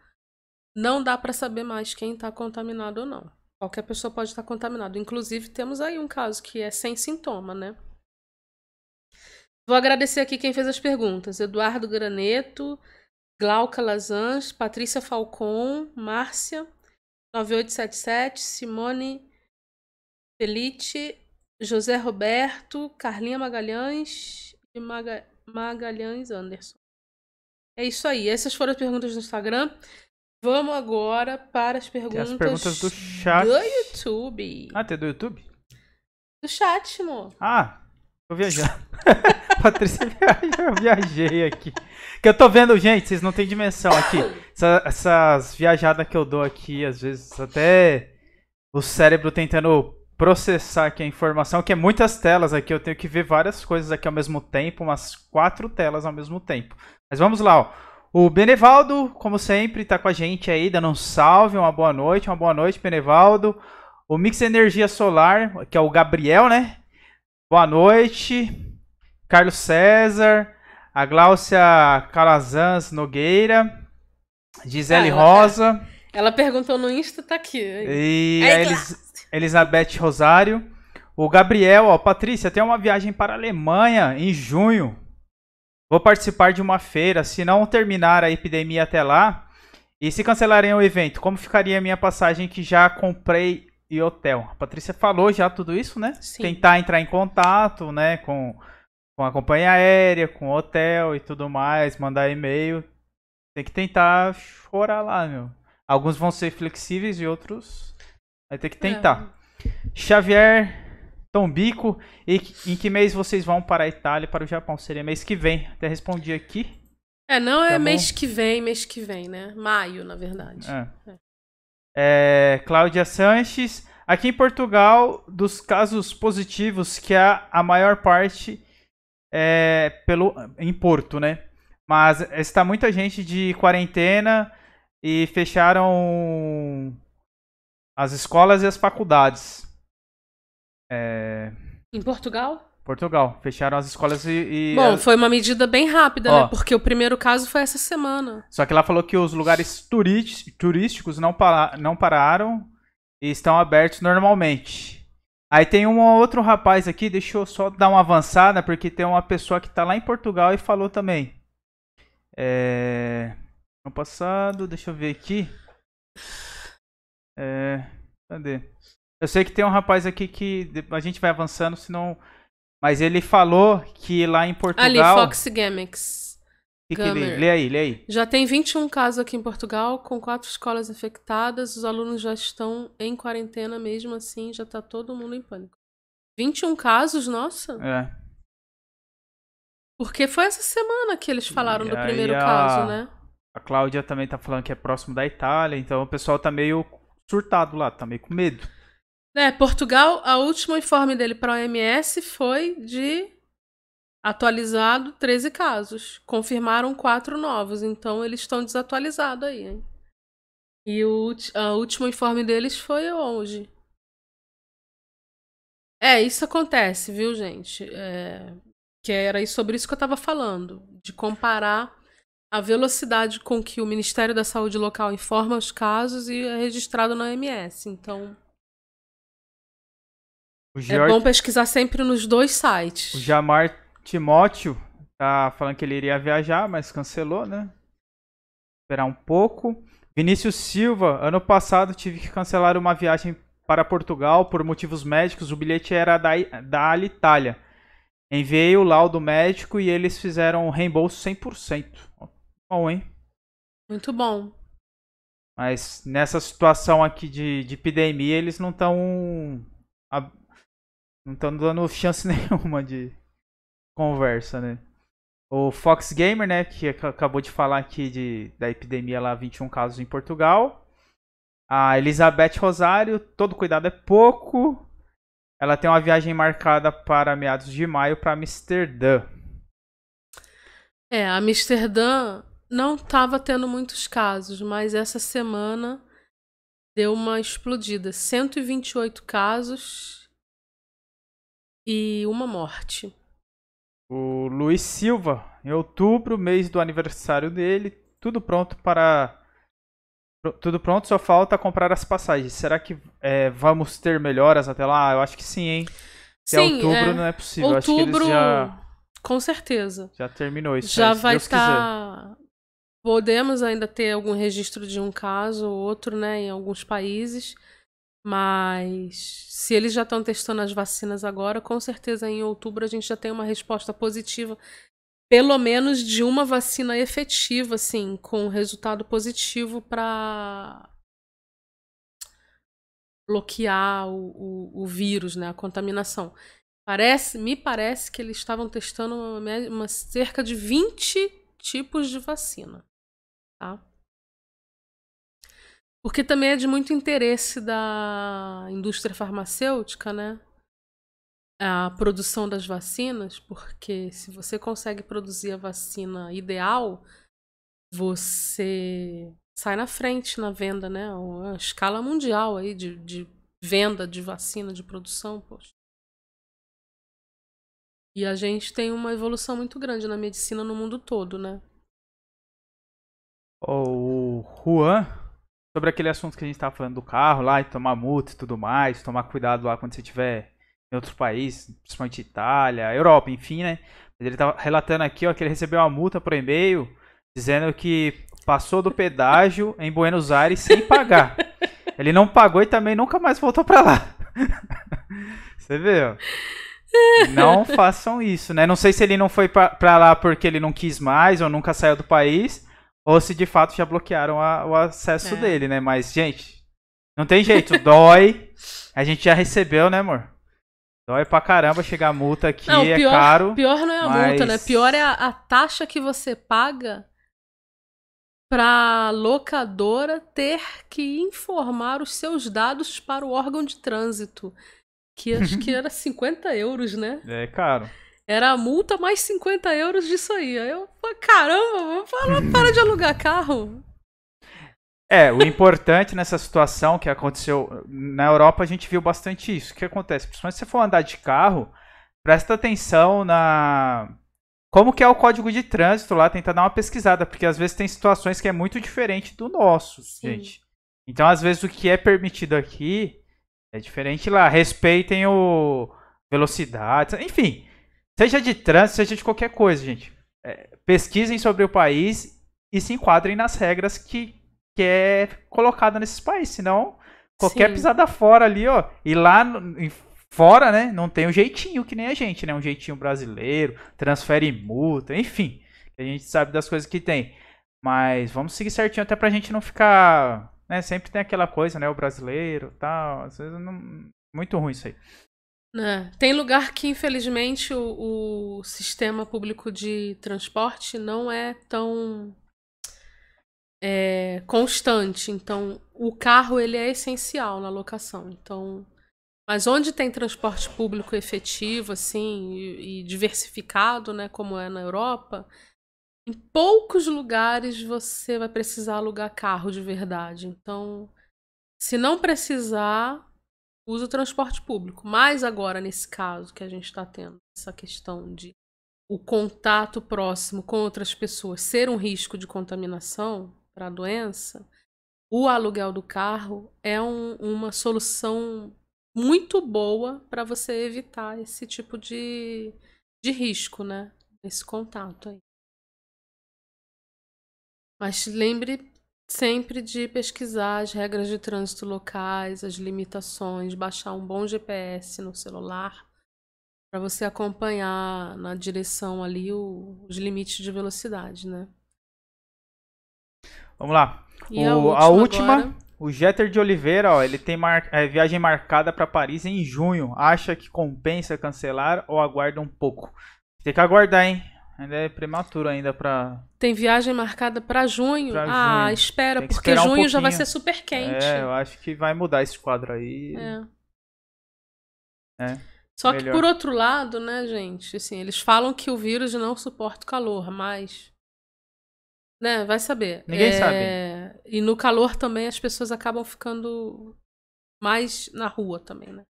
não dá para saber mais quem está contaminado ou não. Qualquer pessoa pode estar contaminado. Inclusive, temos aí um caso que é sem sintoma, né? Vou agradecer aqui quem fez as perguntas: Eduardo Graneto, Glauca Lazans, Patrícia Falcon, Márcia, 9877, Simone Felite, José Roberto, Carlinha Magalhães e Maga Magalhães Anderson. É isso aí. Essas foram as perguntas do Instagram. Vamos agora para as perguntas, as perguntas do chat. Do YouTube. Ah, tem do YouTube? Do chat, amor. Ah, tô viajando. Patrícia viaja, eu viajei aqui. Que eu tô vendo, gente, vocês não têm dimensão aqui. Essa, essas viajadas que eu dou aqui, às vezes até o cérebro tentando processar aqui a informação, que é muitas telas aqui, eu tenho que ver várias coisas aqui ao mesmo tempo, umas quatro telas ao mesmo tempo. Mas vamos lá, ó. O Benevaldo, como sempre, está com a gente aí, dando um salve, uma boa noite, uma boa noite, Benevaldo. O Mix Energia Solar, que é o Gabriel, né? Boa noite. Carlos César, a Gláucia Calazans Nogueira, Gisele ah, ela, Rosa. Ela perguntou no Insta, tá aqui. E aí, a Elis, Elizabeth Rosário. O Gabriel, ó, Patrícia, tem uma viagem para a Alemanha em junho. Vou participar de uma feira. Se não terminar a epidemia até lá, e se cancelarem o evento, como ficaria a minha passagem que já comprei e hotel? A Patrícia falou já tudo isso, né? Sim. Tentar entrar em contato, né, com, com a companhia aérea, com o hotel e tudo mais, mandar e-mail. Tem que tentar chorar lá, meu. Alguns vão ser flexíveis e outros vai ter que tentar. É. Xavier Tombico. E em que mês vocês vão para a Itália para o Japão? Seria mês que vem. Até respondi aqui. É, não é tá mês que vem, mês que vem, né? Maio, na verdade. É. é. É, Cláudia Sanches. Aqui em Portugal, dos casos positivos, que há a maior parte é pelo, em Porto, né? Mas está muita gente de quarentena e fecharam as escolas e as faculdades. É... Em Portugal? Portugal. Fecharam as escolas e. e Bom, foi uma medida bem rápida, Ó, né? Porque o primeiro caso foi essa semana. Só que ela falou que os lugares turísticos não, para, não pararam e estão abertos normalmente. Aí tem um outro rapaz aqui, deixa eu só dar uma avançada, porque tem uma pessoa que está lá em Portugal e falou também. É. No passado, deixa eu ver aqui. É. Cadê? Eu sei que tem um rapaz aqui que a gente vai avançando, senão. Mas ele falou que lá em Portugal. Ali, Fox Gamex. Que que lê? lê aí, lê aí. Já tem 21 casos aqui em Portugal, com quatro escolas infectadas. Os alunos já estão em quarentena, mesmo assim, já tá todo mundo em pânico. 21 casos, nossa? É. Porque foi essa semana que eles falaram e do primeiro a... caso, né? A Cláudia também tá falando que é próximo da Itália, então o pessoal tá meio surtado lá, tá meio com medo. É, Portugal, a última informe dele para a OMS foi de atualizado 13 casos. Confirmaram quatro novos, então eles estão desatualizados aí. Hein? E o último informe deles foi hoje. É, isso acontece, viu, gente? É, que era sobre isso que eu estava falando, de comparar a velocidade com que o Ministério da Saúde local informa os casos e é registrado na OMS. Então, é bom pesquisar sempre nos dois sites. O Jamar Timóteo tá falando que ele iria viajar, mas cancelou, né? Esperar um pouco. Vinícius Silva, ano passado tive que cancelar uma viagem para Portugal por motivos médicos. O bilhete era da, da Alitalia. Enviei o laudo médico e eles fizeram um reembolso 100%. Bom, hein? Muito bom. Mas nessa situação aqui de, de epidemia, eles não estão não estão dando chance nenhuma de conversa, né? O Fox Gamer, né, que acabou de falar aqui de, da epidemia lá, 21 casos em Portugal. A Elizabeth Rosário, todo cuidado é pouco. Ela tem uma viagem marcada para meados de maio para Amsterdã. É, Amsterdã não estava tendo muitos casos, mas essa semana deu uma explodida. 128 casos e uma morte. O Luiz Silva, em outubro, mês do aniversário dele, tudo pronto para. Tudo pronto, só falta comprar as passagens. Será que é, vamos ter melhoras até lá? Eu acho que sim, hein? Se é Sim, outubro é. não é possível. Outubro, Acho que eles já, com certeza. já terminou isso. Já aí, vai Deus quiser. Podemos ainda ter algum registro de um caso ou outro, né, em alguns países. Mas se eles já estão testando as vacinas agora, com certeza em outubro a gente já tem uma resposta positiva, pelo menos de uma vacina efetiva, assim, com resultado positivo para bloquear o, o, o vírus, né, a contaminação. Parece, me parece que eles estavam testando uma, uma cerca de 20 tipos de vacina, tá? Porque também é de muito interesse da indústria farmacêutica, né? A produção das vacinas, porque se você consegue produzir a vacina ideal, você sai na frente na venda, né? Uma escala mundial aí de, de venda de vacina, de produção, poxa. E a gente tem uma evolução muito grande na medicina no mundo todo, né? O Juan, sobre aquele assunto que a gente tava falando do carro lá, e tomar multa e tudo mais, tomar cuidado lá quando você estiver em outro país, principalmente Itália, Europa, enfim, né? Ele tava relatando aqui, ó, que ele recebeu uma multa por e-mail dizendo que passou do pedágio em Buenos Aires sem pagar. Ele não pagou e também nunca mais voltou pra lá. Você vê, ó. Não façam isso, né? Não sei se ele não foi pra lá porque ele não quis mais ou nunca saiu do país, ou se de fato já bloquearam a- o acesso É. dele, né? Mas, gente, não tem jeito, dói. A gente já recebeu, né, amor? Dói pra caramba chegar a multa aqui, Não, é pior, caro. pior não é a mas- multa, né? Pior é a, a taxa que você paga pra locadora ter que informar os seus dados para o órgão de trânsito. Que acho que era 50 euros, né? É caro. Era a multa mais 50 euros disso aí. Aí eu falei, caramba, falar, para de alugar carro. É, o importante nessa situação que aconteceu na Europa, a gente viu bastante isso. O que acontece? Principalmente se você for andar de carro, presta atenção na. Como que é o código de trânsito lá, tenta dar uma pesquisada, porque às vezes tem situações que é muito diferente do nosso, Sim. gente. Então, às vezes, o que é permitido aqui é diferente lá. Respeitem o velocidade, enfim. Seja de trânsito, seja de qualquer coisa, gente. É, pesquisem sobre o país e se enquadrem nas regras que, que é colocada nesses países. Senão, qualquer Sim. pisada fora ali, ó. E lá no- fora, né? Não tem um jeitinho que nem a gente, né? Um jeitinho brasileiro, transfere multa, enfim. A gente sabe das coisas que tem. Mas vamos seguir certinho até pra gente não ficar. Né? Sempre tem aquela coisa, né? O brasileiro tal. Às vezes não. Muito ruim isso aí. Né? Tem lugar que, infelizmente, o, o sistema público de transporte não é tão é, constante. Então, o carro ele é essencial na locação. Então, mas onde tem transporte público efetivo, assim, e, e diversificado, né, como é na Europa, em poucos lugares você vai precisar alugar carro de verdade. Então, se não precisar, usa o transporte público. Mas agora, nesse caso que a gente está tendo, essa questão de o contato próximo com outras pessoas ser um risco de contaminação para a doença, o aluguel do carro é um- uma solução muito boa para você evitar esse tipo de, de risco, né? Esse contato aí. Mas lembre sempre de pesquisar as regras de trânsito locais, as limitações, baixar um bom GPS no celular para você acompanhar na direção ali o- os limites de velocidade, né? Vamos lá. E O- a última, agora- o Jeter de Oliveira, ó, ele tem mar- é, viagem marcada para Paris em junho. Acha que compensa cancelar ou aguarda um pouco? Tem que aguardar, hein? Ainda é prematuro ainda pra. tem viagem marcada para junho. Pra ah, junho. espera, que porque esperar um junho já vai ser super quente. É, eu acho que vai mudar esse quadro aí. É. É. Só que melhor. por outro lado, né, gente, assim, eles falam que o vírus não suporta o calor, mas Né? Vai saber. Ninguém É, sabe. E no calor também as pessoas acabam ficando mais na rua também, né?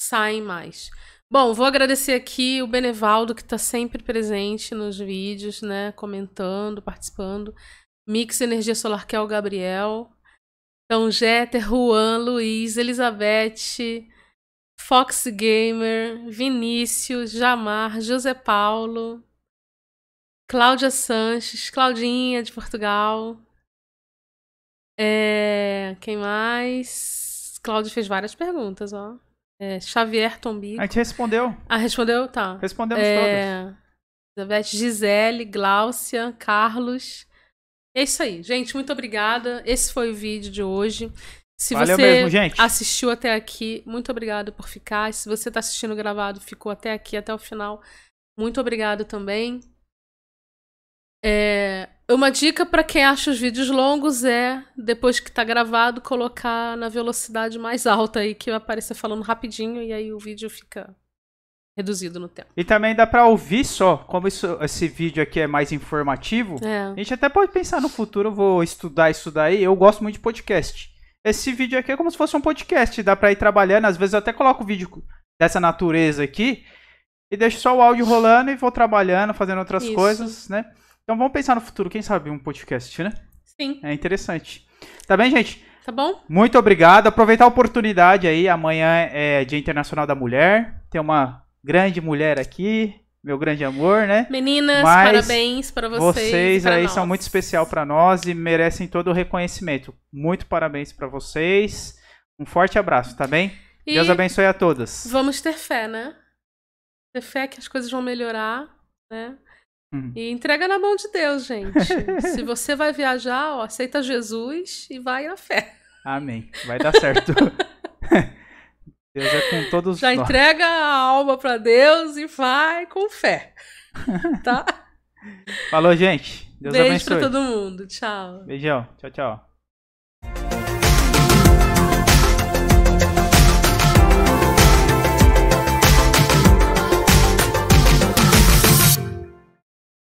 Saem mais. Bom, vou agradecer aqui o Benevaldo, que está sempre presente nos vídeos, né? Comentando, participando. Mix Energia Solar, que é o Gabriel. Então, Jeter, Juan, Luiz, Elizabeth, Fox Gamer, Vinícius, Jamar, José Paulo, Cláudia Sanches, Claudinha de Portugal. É, quem mais? Cláudia fez várias perguntas, ó. É, Xavier Tombico. A gente respondeu. Ah, respondeu? Tá. Respondemos todas. É, Elizabeth, Gisele, Gláucia, Carlos. É isso aí, gente. Muito obrigada. Esse foi o vídeo de hoje. Se Valeu você mesmo, gente. assistiu até aqui, muito obrigada por ficar. Se você está assistindo gravado, ficou até aqui, até o final, muito obrigado também. É, uma dica para quem acha os vídeos longos é, depois que tá gravado, colocar na velocidade mais alta aí, que vai aparecer falando rapidinho e aí o vídeo fica reduzido no tempo. E também dá pra ouvir só. Como isso- esse vídeo aqui é mais informativo, É. a gente até pode pensar no futuro, eu vou estudar isso daí. Eu gosto muito de podcast. Esse vídeo aqui é como se fosse um podcast, dá pra ir trabalhando. Às vezes eu até coloco o vídeo dessa natureza aqui e deixo só o áudio rolando e vou trabalhando, fazendo outras Isso. coisas, né? Então vamos pensar no futuro, quem sabe um podcast, né? Sim, É interessante. Tá bem, gente? tá bom? Muito obrigado. Aproveitar a oportunidade aí. Amanhã é Dia Internacional da Mulher. Tem uma grande mulher aqui, meu grande amor, né? Meninas, Mas parabéns para vocês. Vocês aí nós. são muito especial pra nós e merecem todo o reconhecimento. Muito parabéns pra vocês. Um forte abraço, tá bem? E Deus abençoe a todas. vamos ter fé, né? Ter fé que as coisas vão melhorar, né? Hum. E entrega na mão de Deus, gente. Se você vai viajar, ó, aceita Jesus e vai na fé. Amém. Vai dar certo. Deus é com todos Já nós. entrega a alma pra Deus e vai com fé. Tá? Falou, gente. Deus Beijo abençoe. pra todo mundo. Tchau. Beijão. Tchau, tchau.